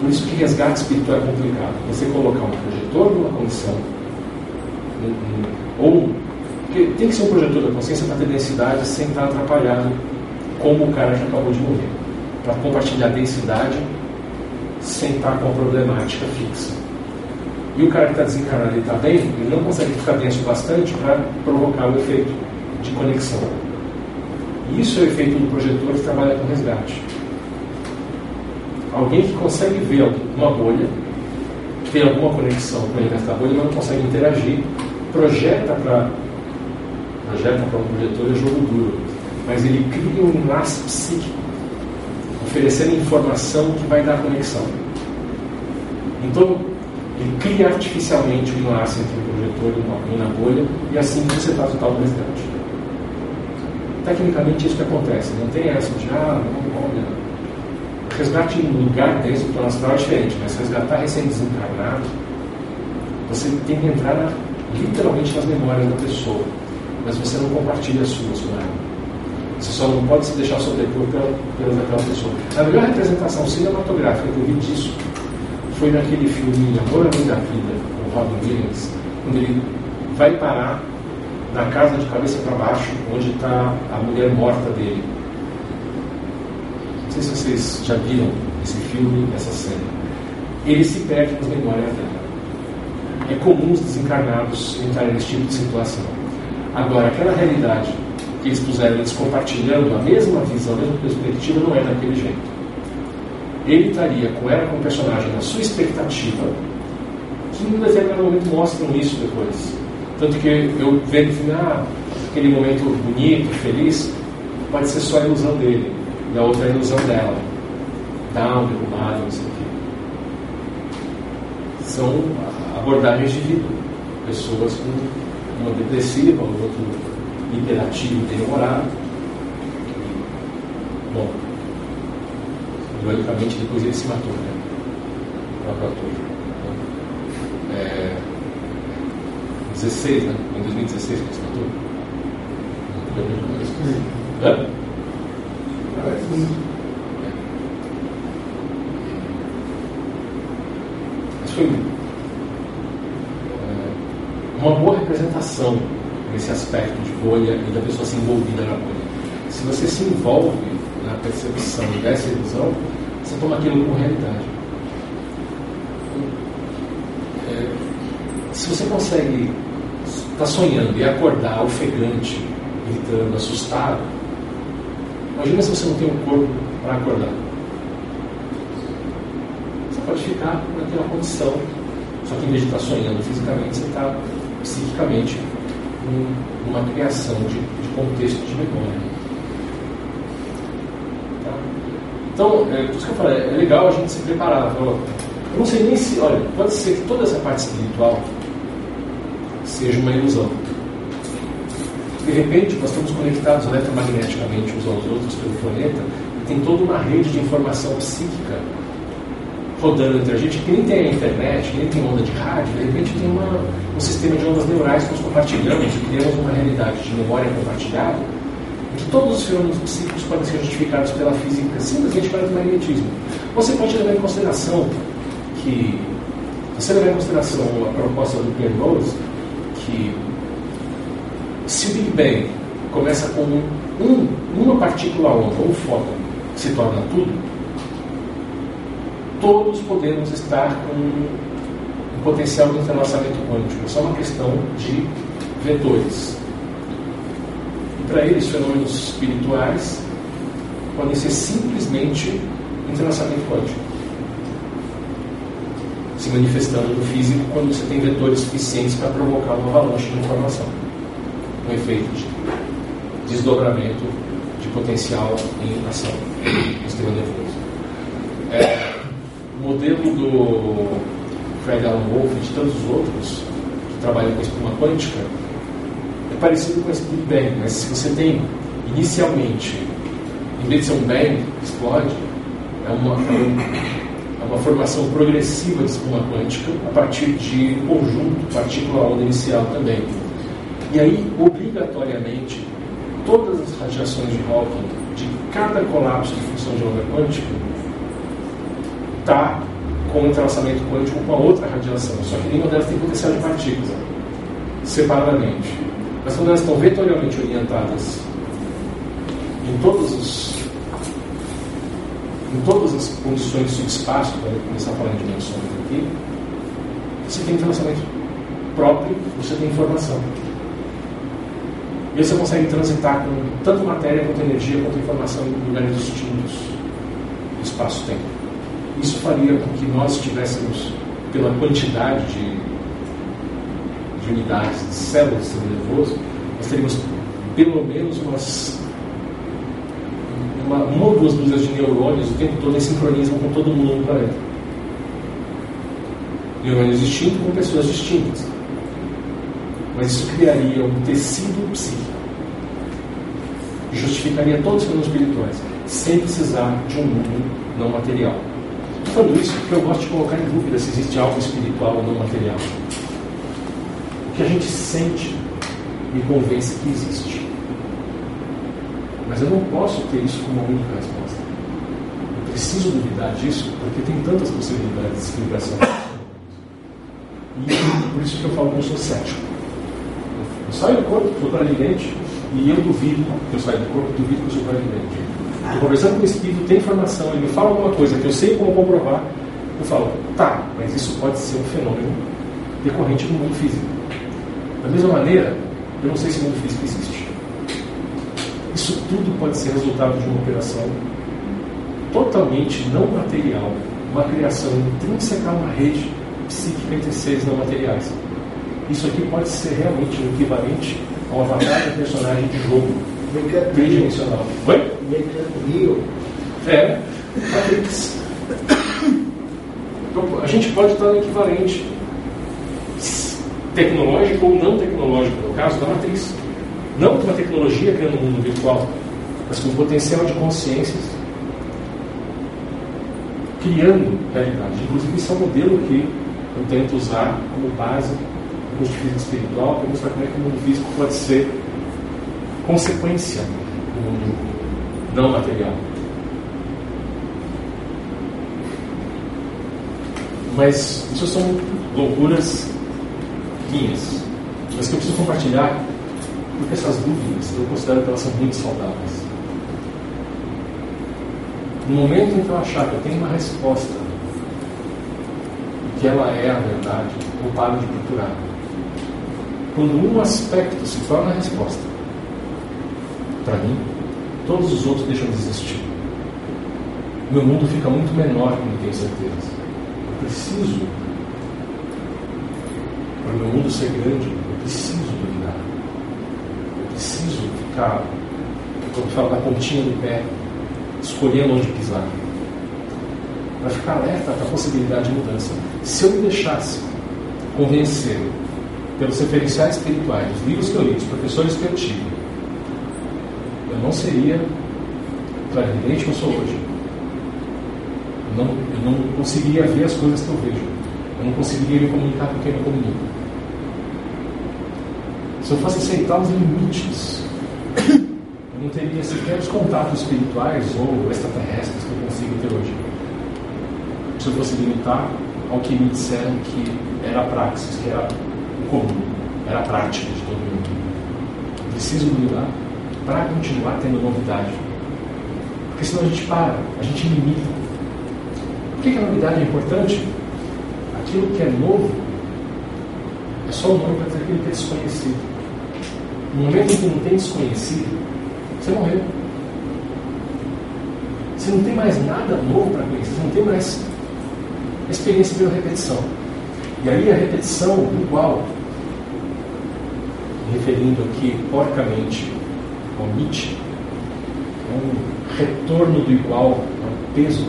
Por isso que resgate espiritual é complicado. Você colocar um projetor numa condição ou porque tem que ser um projetor da consciência para ter densidade sem estar atrapalhado, como o cara já acabou de morrer. Para compartilhar densidade sem estar com a problemática fixa. E o cara que está desencarnado e está bem, ele não consegue ficar denso bastante para provocar o efeito de conexão. Isso é o efeito do projetor que trabalha com resgate. Alguém que consegue ver uma bolha, tem alguma conexão com ele nessa bolha, mas não consegue interagir, projeta para projeta para um projetor é jogo duro, mas ele cria um laço psíquico, oferecendo informação que vai dar conexão. Então, ele cria artificialmente um laço entre o projetor e uma bolha, e assim você faz o tal do resgate. Tecnicamente, isso que acontece, não tem essa de, ah, não, olha. O resgate em lugar dentro do plano astral é diferente, mas resgatar recém-desencarnado, você tem que entrar na literalmente nas memórias da pessoa, mas você não compartilha as suas com ela. Você só não pode se deixar sobrepor pela, pela daquela pessoa. A melhor representação cinematográfica que eu vi disso foi naquele filme Amor Além da Vida, com Robin Williams, quando ele vai parar na casa de cabeça para baixo, onde está a mulher morta dele. Não sei se vocês já viram esse filme, essa cena. Ele se perde nas memórias dela é comum os desencarnados entrarem nesse tipo de situação. Agora, aquela realidade que eles puseram, eles compartilhando a mesma visão, a mesma perspectiva, não é daquele jeito. Ele estaria com ela como personagem na sua expectativa, que em um determinado momento mostram isso depois. Tanto que eu vendo filme, ah, aquele momento bonito, feliz, pode ser só a ilusão dele, e a outra a ilusão dela. Down, derrubado, não sei o quê. São abordagens de vida. Pessoas com uma depressiva, o outro hiperativo demorado. Bom, ironicamente depois ele se matou, né? O próprio ator. É, 16, né? Em 2016 que ele se matou. Hã? Mas foi uma boa representação nesse aspecto de bolha e da pessoa se envolvida na bolha. Se você se envolve na percepção dessa ilusão, você toma aquilo como realidade. É, se você consegue estar tá sonhando e acordar ofegante, gritando, assustado, imagina se você não tem um corpo para acordar. Você pode ficar naquela condição, só que em vez de estar sonhando fisicamente, você está psiquicamente um, uma criação de, de, contexto de memória. Tá? Então, é, por isso que eu falei, é legal a gente se preparar. Eu não sei nem se, olha, pode ser que toda essa parte espiritual seja uma ilusão. De repente, nós estamos conectados eletromagneticamente uns aos outros pelo planeta e tem toda uma rede de informação psíquica rodando entre a gente, que nem tem a internet, que nem tem onda de rádio, de repente tem uma, um sistema de ondas neurais que nós compartilhamos e criamos uma realidade de memória compartilhada, todos os fenômenos psíquicos podem ser justificados pela física simplesmente pelo magnetismo. Você pode levar em consideração que, você levar em consideração a proposta do Penrose, que se o Big Bang começa com um, uma partícula onda, um fóton, que se torna tudo, todos podemos estar com um potencial de entrelaçamento quântico. É só uma questão de vetores. Para eles, fenômenos espirituais podem ser simplesmente entrelaçamento quântico. Se manifestando no físico quando você tem vetores suficientes para provocar uma avalanche de informação. Um efeito de desdobramento de potencial em ação no sistema nervoso. É, o modelo do Fred Alan Wolf e de tantos outros que trabalham com espuma quântica parecido com esse Big Bang, mas se você tem inicialmente, em vez de ser um bang explode, é uma, é uma formação progressiva de espuma quântica a partir de um conjunto partícula-onda inicial também. E aí, obrigatoriamente, todas as radiações de Hawking de cada colapso de função de onda quântica está com o entrelaçamento quântico com a outra radiação, só que nenhuma delas tem potencial de partícula, separadamente. Mas quando elas estão vetorialmente orientadas em todos os em todas as condições de subespaço, para começar a falar em dimensões aqui, você tem entrelaçamento próprio, você tem informação. E você consegue transitar com tanto matéria quanto energia, quanto informação em lugares distintos do espaço-tempo. Isso faria com que nós tivéssemos, pela quantidade de, de unidades de células do sistema nervoso, nós teríamos pelo menos umas uma, uma ou duas dúzias de neurônios o tempo todo em sincronismo com todo mundo no planeta. Neurônios distintos com pessoas distintas. Mas isso criaria um tecido psíquico. Justificaria todos os fenômenos espirituais, sem precisar de um mundo não material. Falando isso porque eu gosto de colocar em dúvida se existe algo espiritual ou não material. Que a gente sente me convence que existe. Mas eu não posso ter isso como a única resposta. Eu preciso duvidar disso porque tem tantas possibilidades de explicação. E por isso que eu falo que eu sou cético. Eu saio do corpo, sou clarividente, e eu duvido que eu saio do corpo, duvido que eu sou clarividente. Estou conversando com o espírito, tem informação, ele me fala alguma coisa que eu sei como comprovar, eu falo, tá, mas isso pode ser um fenômeno decorrente do mundo físico. Da mesma maneira, eu não sei se o mundo físico existe. Isso tudo pode ser resultado de uma operação totalmente não material, uma criação intrínseca a uma rede psíquica entre seres não materiais. Isso aqui pode ser realmente o equivalente a uma batalha de personagem de jogo tridimensional. Oi? Rio. É, Matrix. [COUGHS] Então, a gente pode estar no equivalente tecnológico ou não tecnológico, no caso da matriz. Não com uma tecnologia criando um mundo virtual, mas com potencial de consciências criando realidade. Inclusive, isso é um modelo que eu tento usar como base no curso espiritual para mostrar como é que o mundo físico pode ser consequência do mundo não material. Mas isso são loucuras minhas, mas que eu preciso compartilhar porque essas dúvidas eu considero que elas são muito saudáveis. No momento em que eu achar que eu tenho uma resposta que ela é a verdade, eu paro de procurar. Quando um aspecto se torna a resposta, para mim, todos os outros deixam de existir. Meu mundo fica muito menor quando tenho certeza. Eu preciso, para o meu mundo ser grande, eu preciso dominar. Eu preciso ficar, quando falo da pontinha do pé, escolhendo onde pisar. Para ficar alerta para a possibilidade de mudança. Se eu me deixasse convencer pelos referenciais espirituais, os livros que eu li, os professores que eu tive, eu não seria clarividente que eu sou hoje. Não, eu não conseguiria ver as coisas que eu vejo. Eu não conseguiria me comunicar com quem eu comunico. Se eu fosse aceitar os limites, [COUGHS] eu não teria sequer os contatos espirituais ou extraterrestres que eu consigo ter hoje. Se eu fosse limitar ao que me disseram que era praxis, que era o comum, era a prática de todo mundo. Eu preciso mudar para continuar tendo novidade. Porque senão a gente para, a gente limita. Por que, que a novidade é importante? Aquilo que é novo é só o nome para aquilo que é desconhecido. No momento em que não tem desconhecido, você morreu. Você não tem mais nada novo para conhecer, você não tem mais experiência pela repetição. E aí a repetição igual, referindo aqui porcamente ao Nietzsche, é um retorno do igual ao peso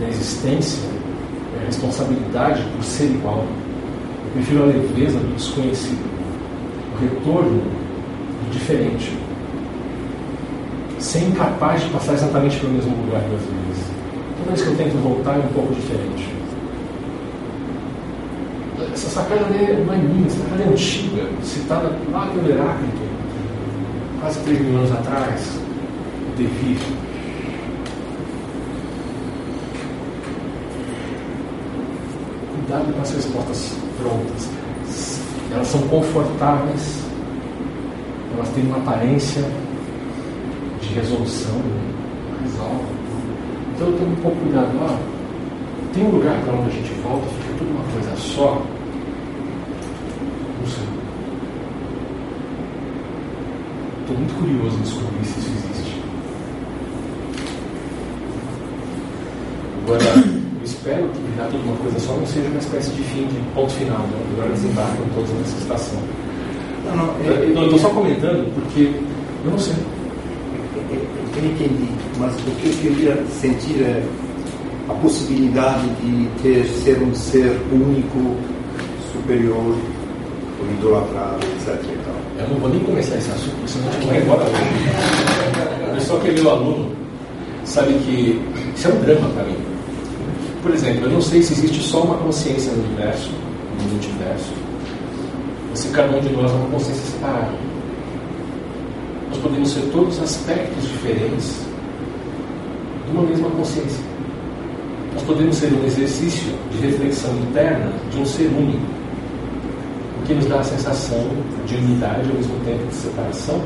da existência, é a responsabilidade por ser igual. Eu prefiro a leveza do desconhecido, retorno diferente, ser incapaz de passar exatamente pelo mesmo lugar duas vezes. Toda vez que eu tento voltar é um pouco diferente. Essa sacada não é minha, essa sacada é antiga, citada lá pelo Heráclito, quase 3 mil anos atrás, o devir. Cuidado com as respostas prontas. Elas são confortáveis, elas têm uma aparência de resolução, resolve. Então eu tenho um pouco cuidado. Ah, tem um lugar para onde a gente volta, fica tudo uma coisa só. Não sei. Estou muito curioso em descobrir se isso existe. Agora, eu espero que tudo uma coisa só não seja uma espécie de fim, de ponto final, né? Agora desembarcam todos nessa estação. Não, não, Eu estou só comentando porque eu não sei. Eu entendi, mas o que eu queria sentir é a possibilidade de ter ser um ser único, superior, ou idolatrado, etc. Eu não vou nem começar esse assunto, porque senão a gente vai embora. O pessoal que é meu aluno sabe que isso é um drama para mim. Por exemplo, eu não sei se existe só uma consciência no universo, no multiverso, ou se cada um de nós é uma consciência separada. Nós podemos ser todos aspectos diferentes de uma mesma consciência. Nós podemos ser um exercício de reflexão interna de um ser único, o que nos dá a sensação de unidade ao mesmo tempo de separação.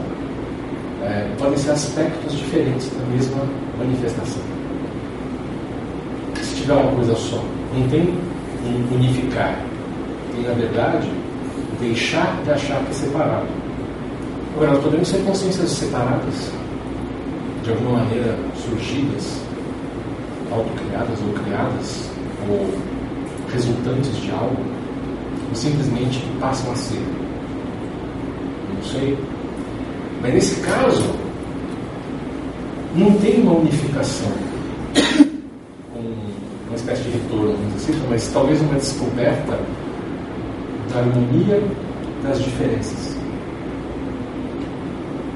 É, podem ser aspectos diferentes da mesma manifestação. Tiver uma coisa só, não tem um unificar, tem na verdade deixar de achar que é separado. Agora, nós podemos ser consciências separadas, de alguma maneira surgidas, autocriadas ou criadas, ou resultantes de algo, ou simplesmente passam a ser. Não sei. Mas nesse caso, não tem uma unificação espécie de retorno, mas talvez uma descoberta da harmonia das diferenças.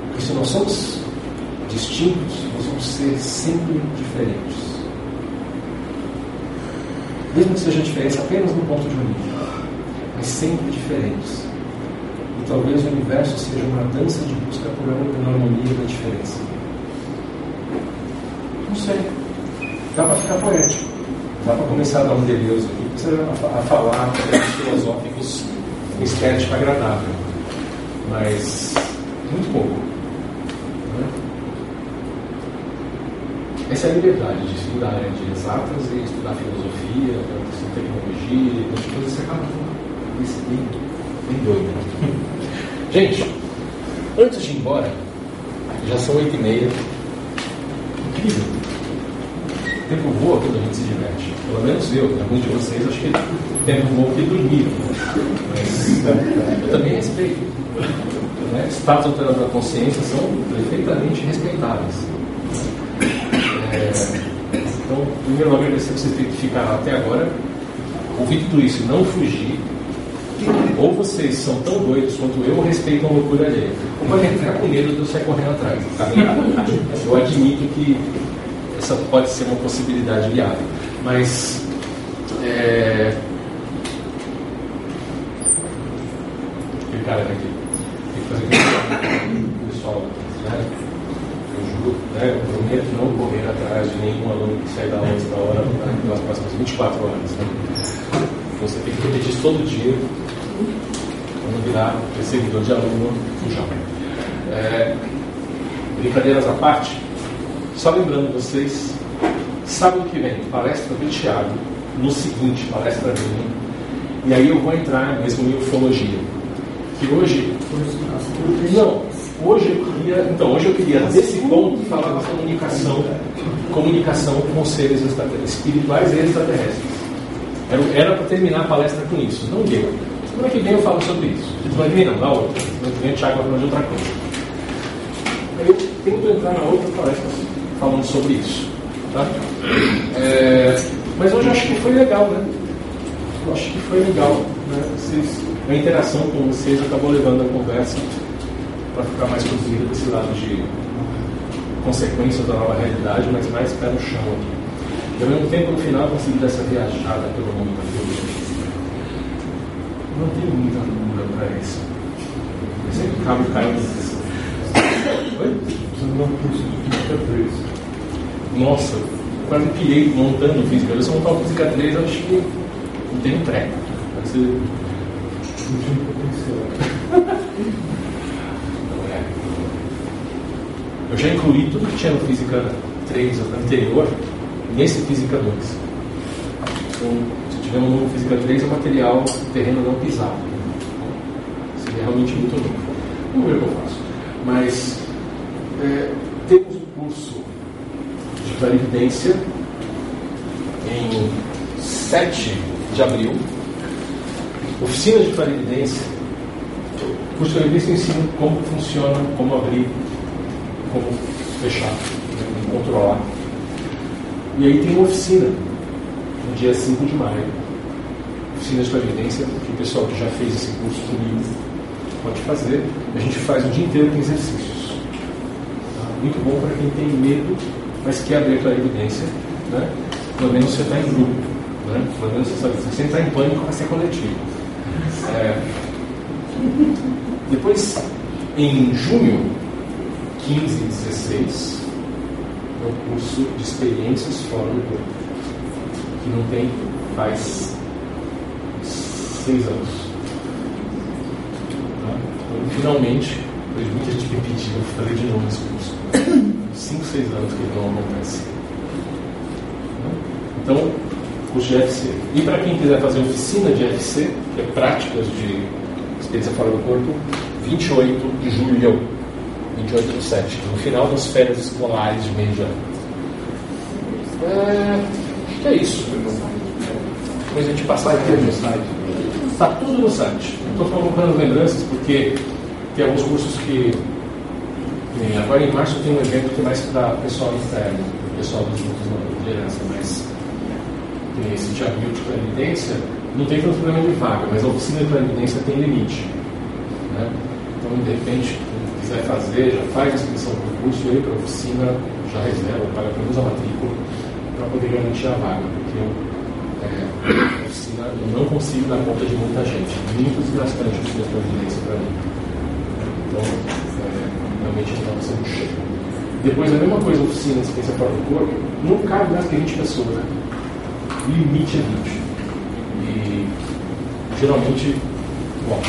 Porque se nós somos distintos, nós vamos ser sempre diferentes. Mesmo que seja diferença apenas no ponto de origem, mas sempre diferentes. E talvez o universo seja uma dança de busca por uma harmonia da diferença. Não sei. Dá para ficar poético. Dá para começar a dar um deleuze aqui, precisa a, a falar filosóficos com estética agradável. Mas muito pouco. Né? Essa é a liberdade de estudar área de exatas e estudar filosofia, tecnologia, e outras coisas, você acaba bem doido. Né? [LAUGHS] Gente, antes de ir embora, já são oito e meia. Incrível. Tempo voa quando a gente se diverte. Pelo menos eu, alguns de vocês, acho que tempo voa porque dormiram. Mas eu também respeito. Né? Estados alterados da consciência são perfeitamente respeitáveis. É, então, primeiro, eu agradecer você ter ficado até agora, ouvir tudo isso não fugir. ou vocês são tão doidos quanto eu ou respeitam a loucura alheia. Ou podem entrar com medo de eu sair correndo atrás. Tá? Eu admito que pode ser uma possibilidade viável. Mas. É... Cara aqui. Tem que fazer o pessoal. Né? Eu juro, né? eu prometo não correr atrás de nenhum aluno que sai da aula da hora nas próximas 24 horas. Né? Você tem que repetir todo dia não virar perseguidor de aluno. É, brincadeiras à parte, só lembrando vocês, sábado que vem, palestra do Tiago, no seguinte, palestra minha, e aí eu vou entrar mesmo em ufologia. Que hoje. Não, hoje eu queria. Então, hoje eu queria, desse ponto, falar da comunicação, comunicação com seres espirituais e extraterrestres. Era para terminar a palestra com isso. Não deu. Semana que vem eu falo sobre isso. Semana que não, na outra. Semana que vem o Thiago vai falar de outra coisa. Eu tento entrar na outra palestra falando sobre isso. Tá? É, mas hoje eu acho que foi legal, né? Eu acho que foi legal. Né? Vocês, a interação com vocês acabou levando a conversa para ficar mais conduzida desse lado de consequências da nova realidade, mas mais pé no chão aqui. E ao mesmo tempo, no final, eu consegui dar essa viajada pelo mundo da teologia. Não tem muita cura para isso. Eu sempre acabo caindo nessa. Oi? Não precisa três. Nossa, eu quase pirei montando física. Eu montar uma física 3, eu acho que não tem pré. Vai ser. Não é. Eu já incluí tudo que tinha no Física 3 anterior nesse Física 2. Então, se tiver um novo Física 3, é um material terreno não pisado. Seria realmente muito novo. Vamos ver o que eu faço. Mas é, temos um clarividência em 7 de abril. Oficina de clarividência. O curso de clarividência ensina como funciona, como abrir, como fechar, como controlar. E aí tem uma oficina, no dia 5 de maio. Oficina de clarividência, que o pessoal que já fez esse curso comigo pode fazer. A gente faz o dia inteiro com exercícios. Tá? Muito bom para quem tem medo, mas que é para à evidência, né? pelo menos você está em grupo. Né? Pelo menos você sabe, se você entrar em pânico, vai ser coletivo. É... Depois, em junho, 15 e 16, é um curso de experiências fora do grupo, que não tem faz seis anos. Tá? Então, finalmente, depois de muita gente me pediu, eu falei de novo 5, 6 anos que não acontece. Né? Então, curso de E para quem quiser fazer oficina de FC, que é práticas de experiência fora do corpo, 28 de julho, 28 de 7, no final das férias escolares de meio de ano. É, acho que é isso. Depois a gente passa aqui no site. Está tudo no site. Estou colocando lembranças porque tem alguns cursos que Agora em março tem um evento que é mais para pessoal interno, pessoal dos grupos de liderança, mas tem esse de abril de previdência, não tem tanto problema de vaga, mas a oficina de previdência tem limite. Né? Então, de repente, quem quiser fazer, já faz a inscrição para o curso, aí para a oficina, já reserva, paga pelo menos a matrícula, para poder garantir a vaga, porque é, a oficina eu não consigo dar conta de muita gente. Muito desgastante a oficina de previdência para mim. Então, é, realmente estava sendo cheio. Depois, a mesma coisa, oficina de ciência fora do corpo, não cabe mais que 20 pessoas, né? Limite é 20. E geralmente, bom,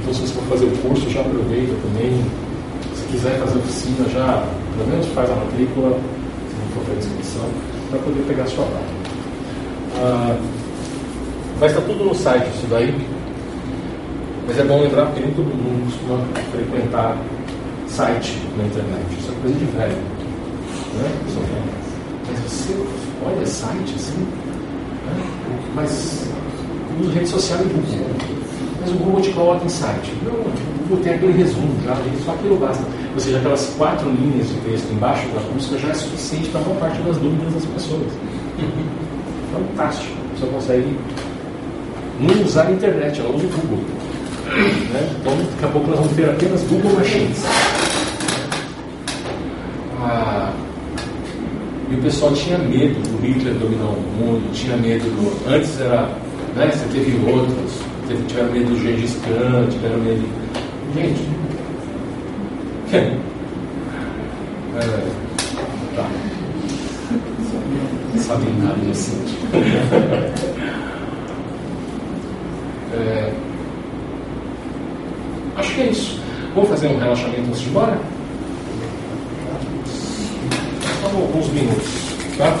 então se você for fazer o curso, já aproveita também. Se quiser fazer oficina, já pelo menos faz a matrícula, se não for fazer inscrição, para poder pegar a sua vaga. Ah, estar tudo no site isso daí. Mas é bom lembrar porque nem todo mundo costuma frequentar site na internet. Isso é coisa de velho. Né? Mas você olha site assim, né? mas usa rede social e Google. Mas o Google te coloca em site. Não, o Google tem aquele resumo já, só aquilo basta. Ou seja, aquelas quatro linhas de texto embaixo da busca já é suficiente para boa parte das dúvidas das pessoas. [LAUGHS] Fantástico. Você consegue não usar a internet, ela usa o Google. Né? Então, daqui a pouco nós vamos ter apenas Google Machines. E o pessoal tinha medo do Hitler dominar o mundo, tinha medo do. Antes era. Né, você teve outros, teve, tiveram medo do Gengis Khan, tiveram medo. Gente. [LAUGHS] É, tá. Sabem nada inocente. [LAUGHS] É, acho que é isso. Vamos fazer um relaxamento antes de ir embora? Só alguns minutos, tá?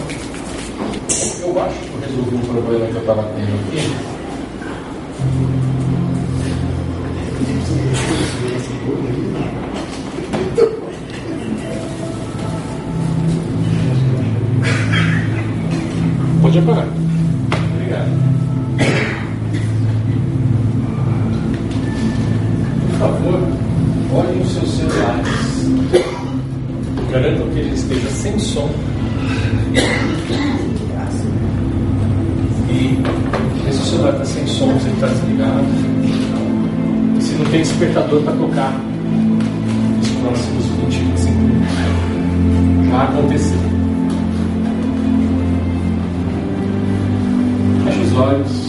Eu acho que eu resolvi um problema que eu estava tendo aqui. Pode apagar. Garantam que ele esteja sem som. E se o celular está sem som, se ele está desligado. E se não tem despertador para tocar nos próximos 20, 25 minutos. Já aconteceu. Feche os olhos.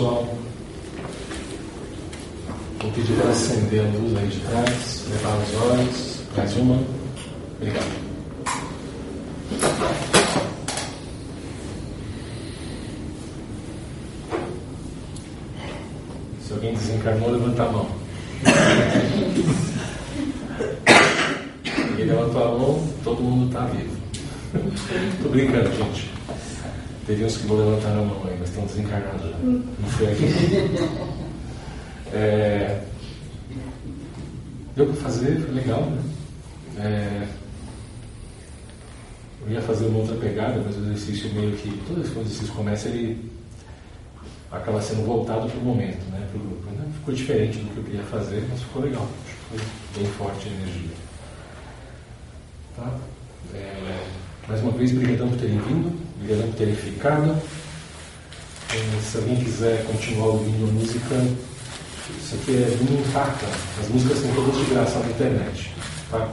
well. Voltado para o momento, né? Para o grupo. Né? Ficou diferente do que eu queria fazer, mas ficou legal. Foi bem forte a energia. Tá? É... Mais uma vez, obrigadão por terem vindo, obrigadão por terem ficado. É, se alguém quiser continuar ouvindo a música, isso aqui é Mintaka. As músicas são todas de graça na internet. Tá?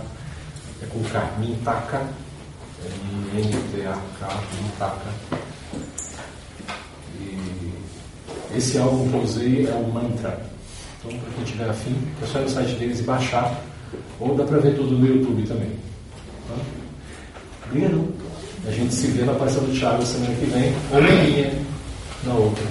É com K, Mintaka. É M-N-T-A-K, Mintaka. E esse álbum que eu usei é o Mantra. Então, para quem tiver afim, é só ir no site deles e baixar. Ou dá para ver tudo no YouTube também. Tá? A gente se vê na palestra do Thiago semana que vem, ou na minha, na outra.